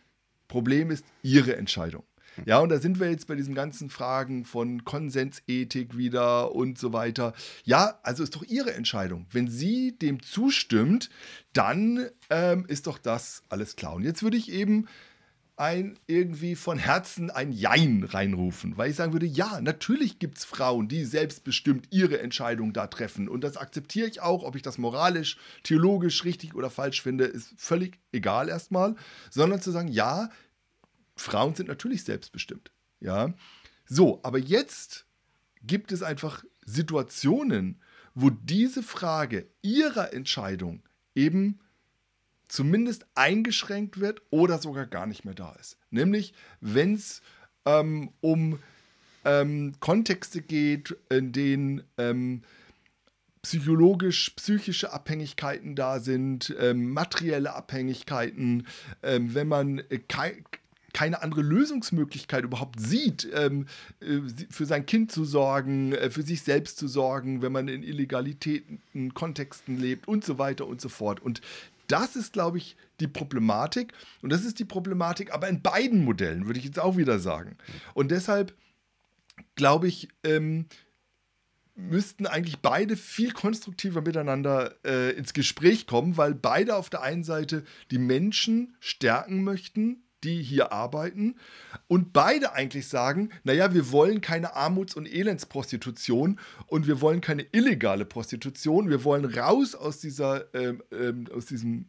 Problem ist ihre Entscheidung. Ja, und da sind wir jetzt bei diesen ganzen Fragen von Konsensethik wieder und so weiter. Ja, also ist doch ihre Entscheidung. Wenn sie dem zustimmt, dann ähm, ist doch das alles klar. Und jetzt würde ich eben ein irgendwie von Herzen ein Jein reinrufen, weil ich sagen würde, ja, natürlich gibt es Frauen, die selbstbestimmt ihre Entscheidung da treffen. Und das akzeptiere ich auch, ob ich das moralisch, theologisch richtig oder falsch finde, ist völlig egal erstmal, sondern zu sagen, ja, Frauen sind natürlich selbstbestimmt, ja. So, aber jetzt gibt es einfach Situationen, wo diese Frage ihrer Entscheidung eben zumindest eingeschränkt wird oder sogar gar nicht mehr da ist. Nämlich, wenn es ähm, um ähm, Kontexte geht, in denen ähm, psychologisch, psychische Abhängigkeiten da sind, ähm, materielle Abhängigkeiten, ähm, wenn man äh, kei keine andere Lösungsmöglichkeit überhaupt sieht, ähm, äh, für sein Kind zu sorgen, äh, für sich selbst zu sorgen, wenn man in Illegalitäten, Kontexten lebt und so weiter und so fort. Und das ist, glaube ich, die Problematik. Und das ist die Problematik, aber in beiden Modellen, würde ich jetzt auch wieder sagen. Und deshalb glaube ich, ähm, müssten eigentlich beide viel konstruktiver miteinander äh, ins Gespräch kommen, weil beide auf der einen Seite die Menschen stärken möchten, die hier arbeiten und beide eigentlich sagen, naja, wir wollen keine Armuts- und Elendsprostitution und wir wollen keine illegale Prostitution, wir wollen raus aus dieser, ähm, ähm, aus diesem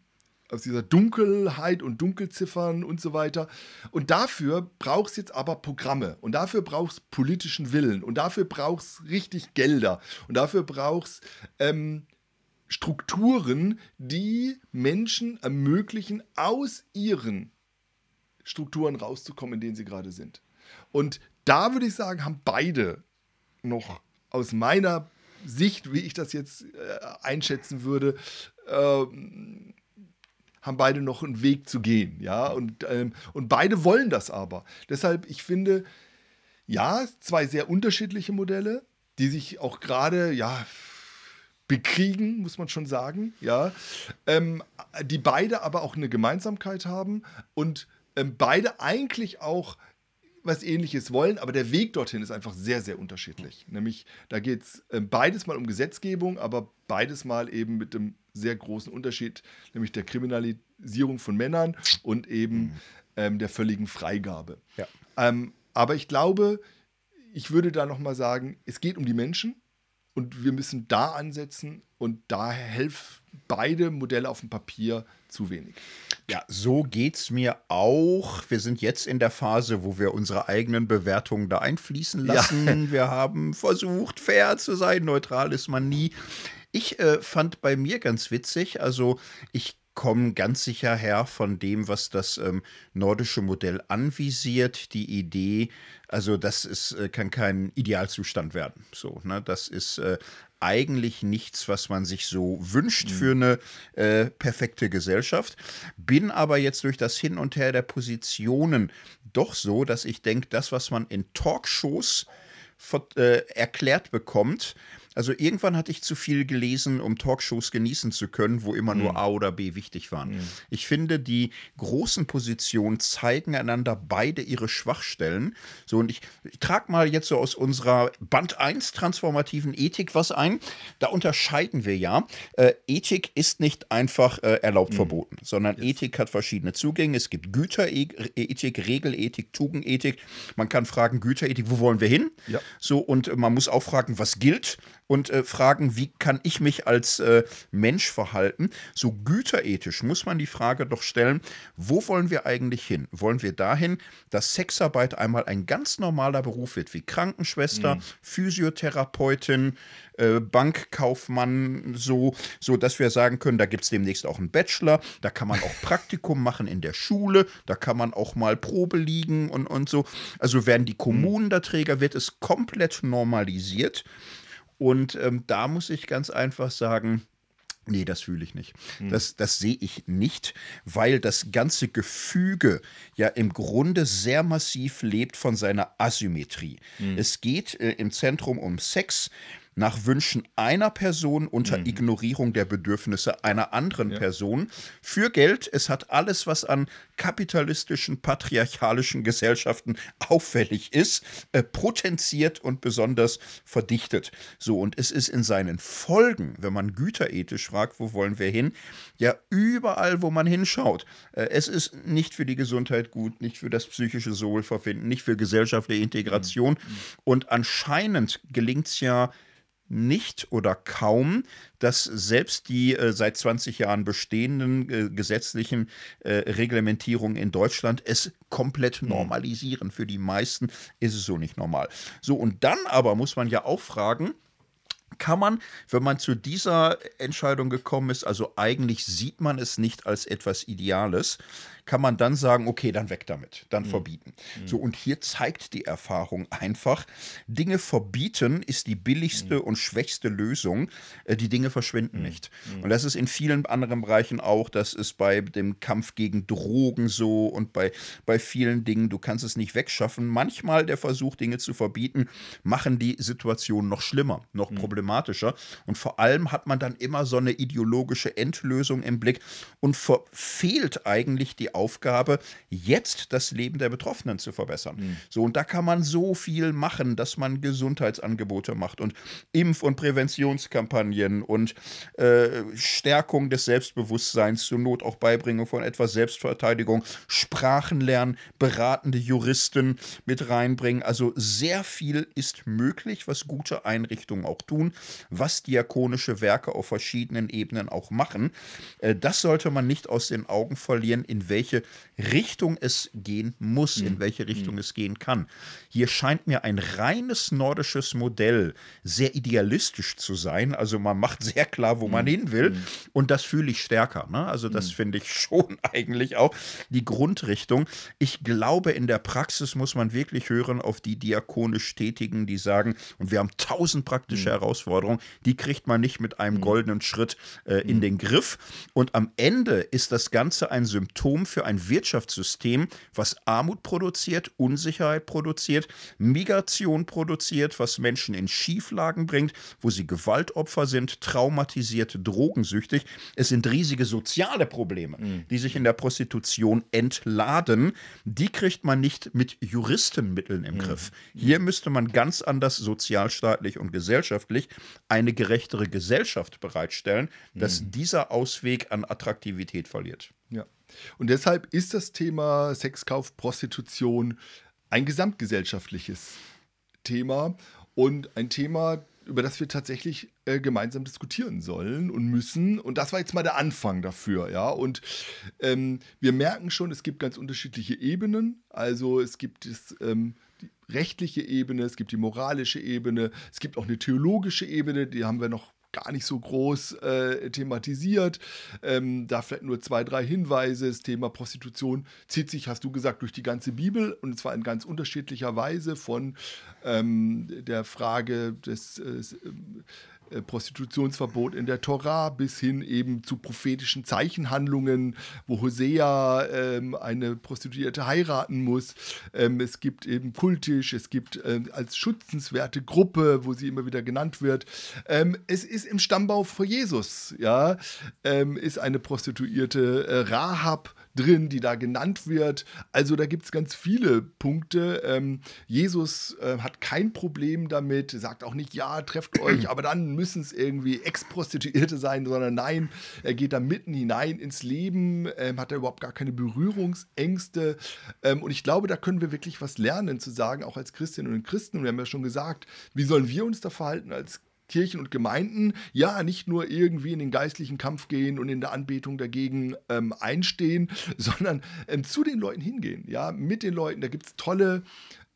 aus dieser Dunkelheit und Dunkelziffern und so weiter. Und dafür braucht es jetzt aber Programme. Und dafür braucht es politischen Willen. Und dafür braucht es richtig Gelder. Und dafür braucht es ähm, Strukturen, die Menschen ermöglichen, aus ihren Strukturen rauszukommen, in denen sie gerade sind. Und da würde ich sagen, haben beide noch aus meiner Sicht, wie ich das jetzt äh, einschätzen würde, äh, haben beide noch einen Weg zu gehen, ja, und, ähm, und beide wollen das aber. Deshalb, ich finde, ja, zwei sehr unterschiedliche Modelle, die sich auch gerade, ja, bekriegen, muss man schon sagen, ja, ähm, die beide aber auch eine Gemeinsamkeit haben und ähm, beide eigentlich auch was ähnliches wollen, aber der Weg dorthin ist einfach sehr, sehr unterschiedlich. Nämlich, da geht es äh, beides mal um Gesetzgebung, aber beides mal eben mit einem sehr großen Unterschied, nämlich der Kriminalisierung von Männern und eben mhm. ähm, der völligen Freigabe. Ja. Ähm, aber ich glaube, ich würde da nochmal sagen, es geht um die Menschen und wir müssen da ansetzen und da helfen beide Modelle auf dem Papier zu wenig. Ja, so geht es mir auch. Wir sind jetzt in der Phase, wo wir unsere eigenen Bewertungen da einfließen lassen. Ja. Wir haben versucht, fair zu sein. Neutral ist man nie. Ich äh, fand bei mir ganz witzig, also ich kommen ganz sicher her von dem, was das ähm, nordische Modell anvisiert. Die Idee, also das ist, äh, kann kein Idealzustand werden. So, ne? Das ist äh, eigentlich nichts, was man sich so wünscht mhm. für eine äh, perfekte Gesellschaft. Bin aber jetzt durch das Hin und Her der Positionen doch so, dass ich denke, das, was man in Talkshows äh, erklärt bekommt, also irgendwann hatte ich zu viel gelesen, um Talkshows genießen zu können, wo immer nur mhm. A oder B wichtig waren. Mhm. Ich finde, die großen Positionen zeigen einander beide ihre Schwachstellen. So, und ich, ich trage mal jetzt so aus unserer Band 1 transformativen Ethik was ein. Da unterscheiden wir ja. Äh, Ethik ist nicht einfach äh, erlaubt mhm. verboten, sondern yes. Ethik hat verschiedene Zugänge. Es gibt Güterethik, Regelethik, Tugendethik. Man kann fragen, Güterethik, wo wollen wir hin? Ja. So, und man muss auch fragen, was gilt? Und äh, fragen, wie kann ich mich als äh, Mensch verhalten. So güterethisch muss man die Frage doch stellen, wo wollen wir eigentlich hin? Wollen wir dahin, dass Sexarbeit einmal ein ganz normaler Beruf wird, wie Krankenschwester, mhm. Physiotherapeutin, äh, Bankkaufmann, so, so dass wir sagen können, da gibt es demnächst auch einen Bachelor, da kann man auch Praktikum machen in der Schule, da kann man auch mal Probe liegen und, und so. Also werden die Kommunen da Träger, wird es komplett normalisiert. Und ähm, da muss ich ganz einfach sagen, Nee, das fühle ich nicht. Hm. Das, das sehe ich nicht, weil das ganze Gefüge ja im Grunde sehr massiv lebt von seiner Asymmetrie. Hm. Es geht äh, im Zentrum um Sex nach Wünschen einer Person unter mhm. Ignorierung der Bedürfnisse einer anderen ja. Person für Geld. Es hat alles, was an kapitalistischen, patriarchalischen Gesellschaften auffällig ist, äh, potenziert und besonders verdichtet. So, und es ist in seinen Folgen, wenn man güterethisch fragt, wo wollen wir hin, ja überall, wo man hinschaut. Äh, es ist nicht für die Gesundheit gut, nicht für das psychische Wohlverfinden, nicht für gesellschaftliche Integration. Mhm. Und anscheinend gelingt es ja, nicht oder kaum, dass selbst die äh, seit 20 Jahren bestehenden äh, gesetzlichen äh, Reglementierungen in Deutschland es komplett hm. normalisieren. Für die meisten ist es so nicht normal. So, und dann aber muss man ja auch fragen, kann man, wenn man zu dieser Entscheidung gekommen ist, also eigentlich sieht man es nicht als etwas Ideales, kann man dann sagen, okay, dann weg damit, dann mhm. verbieten. Mhm. So, und hier zeigt die Erfahrung einfach, Dinge verbieten ist die billigste mhm. und schwächste Lösung. Äh, die Dinge verschwinden mhm. nicht. Mhm. Und das ist in vielen anderen Bereichen auch, das ist bei dem Kampf gegen Drogen so und bei, bei vielen Dingen, du kannst es nicht wegschaffen. Manchmal der Versuch, Dinge zu verbieten, machen die Situation noch schlimmer, noch mhm. problematischer. Und vor allem hat man dann immer so eine ideologische Endlösung im Blick und verfehlt eigentlich die die Aufgabe, jetzt das Leben der Betroffenen zu verbessern. Mhm. So, und da kann man so viel machen, dass man Gesundheitsangebote macht und Impf- und Präventionskampagnen und äh, Stärkung des Selbstbewusstseins, zur Not auch Beibringung von etwas Selbstverteidigung, Sprachen lernen, beratende Juristen mit reinbringen. Also sehr viel ist möglich, was gute Einrichtungen auch tun, was diakonische Werke auf verschiedenen Ebenen auch machen. Äh, das sollte man nicht aus den Augen verlieren, in welche Richtung es gehen muss, in mhm. welche Richtung mhm. es gehen kann. Hier scheint mir ein reines nordisches Modell sehr idealistisch zu sein. Also man macht sehr klar, wo man mhm. hin will. Und das fühle ich stärker. Ne? Also das finde ich schon eigentlich auch die Grundrichtung. Ich glaube, in der Praxis muss man wirklich hören auf die diakonisch Tätigen, die sagen, und wir haben tausend praktische Herausforderungen, die kriegt man nicht mit einem goldenen Schritt äh, in den Griff. Und am Ende ist das Ganze ein Symptom für ein Wirtschaftssystem, was Armut produziert, Unsicherheit produziert, Migration produziert, was Menschen in Schieflagen bringt, wo sie Gewaltopfer sind, traumatisiert, drogensüchtig. Es sind riesige soziale Probleme, mhm. die sich in der Prostitution entladen. Die kriegt man nicht mit Juristenmitteln im mhm. Griff. Hier müsste man ganz anders sozialstaatlich und gesellschaftlich eine gerechtere Gesellschaft bereitstellen, dass mhm. dieser Ausweg an Attraktivität verliert. Ja. Und deshalb ist das Thema Sexkauf, Prostitution ein gesamtgesellschaftliches Thema und ein Thema, über das wir tatsächlich äh, gemeinsam diskutieren sollen und müssen. Und das war jetzt mal der Anfang dafür, ja. Und ähm, wir merken schon, es gibt ganz unterschiedliche Ebenen. Also es gibt es, ähm, die rechtliche Ebene, es gibt die moralische Ebene, es gibt auch eine theologische Ebene, die haben wir noch gar nicht so groß äh, thematisiert. Ähm, da vielleicht nur zwei, drei Hinweise. Das Thema Prostitution zieht sich, hast du gesagt, durch die ganze Bibel und zwar in ganz unterschiedlicher Weise von ähm, der Frage des äh, Prostitutionsverbot in der Tora bis hin eben zu prophetischen Zeichenhandlungen, wo Hosea ähm, eine Prostituierte heiraten muss. Ähm, es gibt eben kultisch, es gibt ähm, als schützenswerte Gruppe, wo sie immer wieder genannt wird. Ähm, es ist im Stammbau vor Jesus, ja, ähm, ist eine Prostituierte äh, Rahab drin, die da genannt wird. Also da gibt es ganz viele Punkte. Ähm, Jesus äh, hat kein Problem damit, sagt auch nicht, ja, trefft euch, aber dann müssen es irgendwie Ex-Prostituierte sein, sondern nein, er geht da mitten hinein ins Leben, ähm, hat er überhaupt gar keine Berührungsängste. Ähm, und ich glaube, da können wir wirklich was lernen, zu sagen, auch als Christinnen und Christen. Und wir haben ja schon gesagt, wie sollen wir uns da verhalten als Kirchen und Gemeinden ja nicht nur irgendwie in den geistlichen Kampf gehen und in der Anbetung dagegen ähm, einstehen, sondern ähm, zu den Leuten hingehen, ja, mit den Leuten. Da gibt es tolle,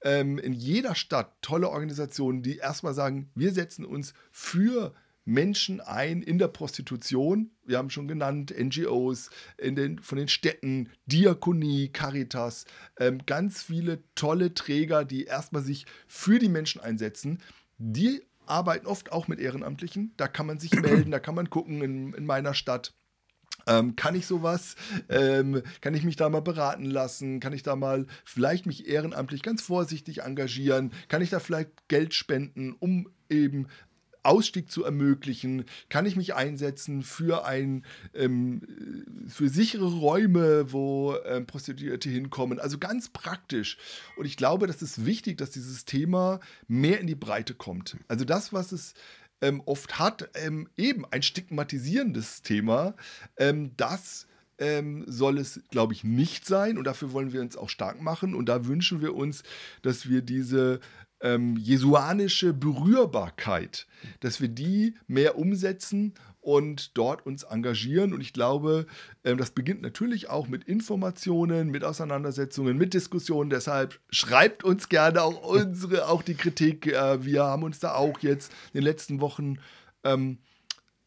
ähm, in jeder Stadt tolle Organisationen, die erstmal sagen, wir setzen uns für Menschen ein in der Prostitution. Wir haben schon genannt, NGOs den, von den Städten, Diakonie, Caritas, ähm, ganz viele tolle Träger, die erstmal sich für die Menschen einsetzen, die arbeiten oft auch mit Ehrenamtlichen. Da kann man sich melden, da kann man gucken in, in meiner Stadt. Ähm, kann ich sowas? Ähm, kann ich mich da mal beraten lassen? Kann ich da mal vielleicht mich ehrenamtlich ganz vorsichtig engagieren? Kann ich da vielleicht Geld spenden, um eben Ausstieg zu ermöglichen? Kann ich mich einsetzen für ein ähm, für sichere Räume, wo ähm, Prostituierte hinkommen? Also ganz praktisch. Und ich glaube, das ist wichtig, dass dieses Thema mehr in die Breite kommt. Also das, was es ähm, oft hat, ähm, eben ein stigmatisierendes Thema, ähm, das ähm, soll es, glaube ich, nicht sein. Und dafür wollen wir uns auch stark machen. Und da wünschen wir uns, dass wir diese ähm, jesuanische Berührbarkeit, dass wir die mehr umsetzen und dort uns engagieren. Und ich glaube, ähm, das beginnt natürlich auch mit Informationen, mit Auseinandersetzungen, mit Diskussionen. Deshalb schreibt uns gerne auch unsere, auch die Kritik. Äh, wir haben uns da auch jetzt in den letzten Wochen ähm,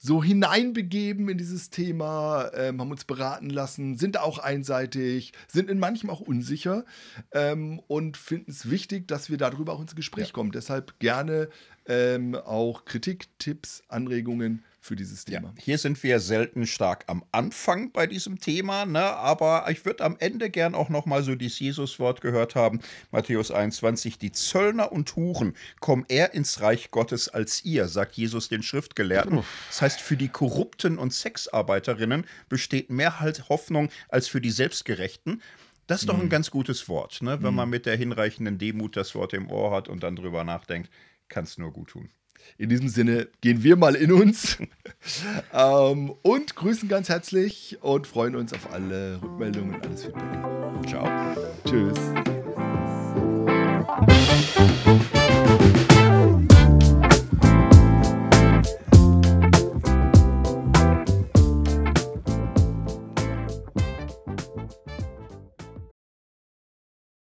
so hineinbegeben in dieses Thema, ähm, haben uns beraten lassen, sind auch einseitig, sind in manchem auch unsicher ähm, und finden es wichtig, dass wir darüber auch ins Gespräch ja. kommen. Deshalb gerne ähm, auch Kritik, Tipps, Anregungen für dieses Ja, Thema. hier sind wir selten stark am Anfang bei diesem Thema, ne? aber ich würde am Ende gern auch noch mal so dieses Jesuswort gehört haben, Matthäus 21, die Zöllner und Huren kommen eher ins Reich Gottes als ihr, sagt Jesus den Schriftgelehrten. Das heißt, für die Korrupten und Sexarbeiterinnen besteht mehr halt Hoffnung als für die Selbstgerechten. Das ist doch ein ganz gutes Wort, ne? wenn man mit der hinreichenden Demut das Wort im Ohr hat und dann drüber nachdenkt, kann es nur gut tun. In diesem Sinne gehen wir mal in uns ähm, und grüßen ganz herzlich und freuen uns auf alle Rückmeldungen und alles Feedback. Ciao. Tschüss.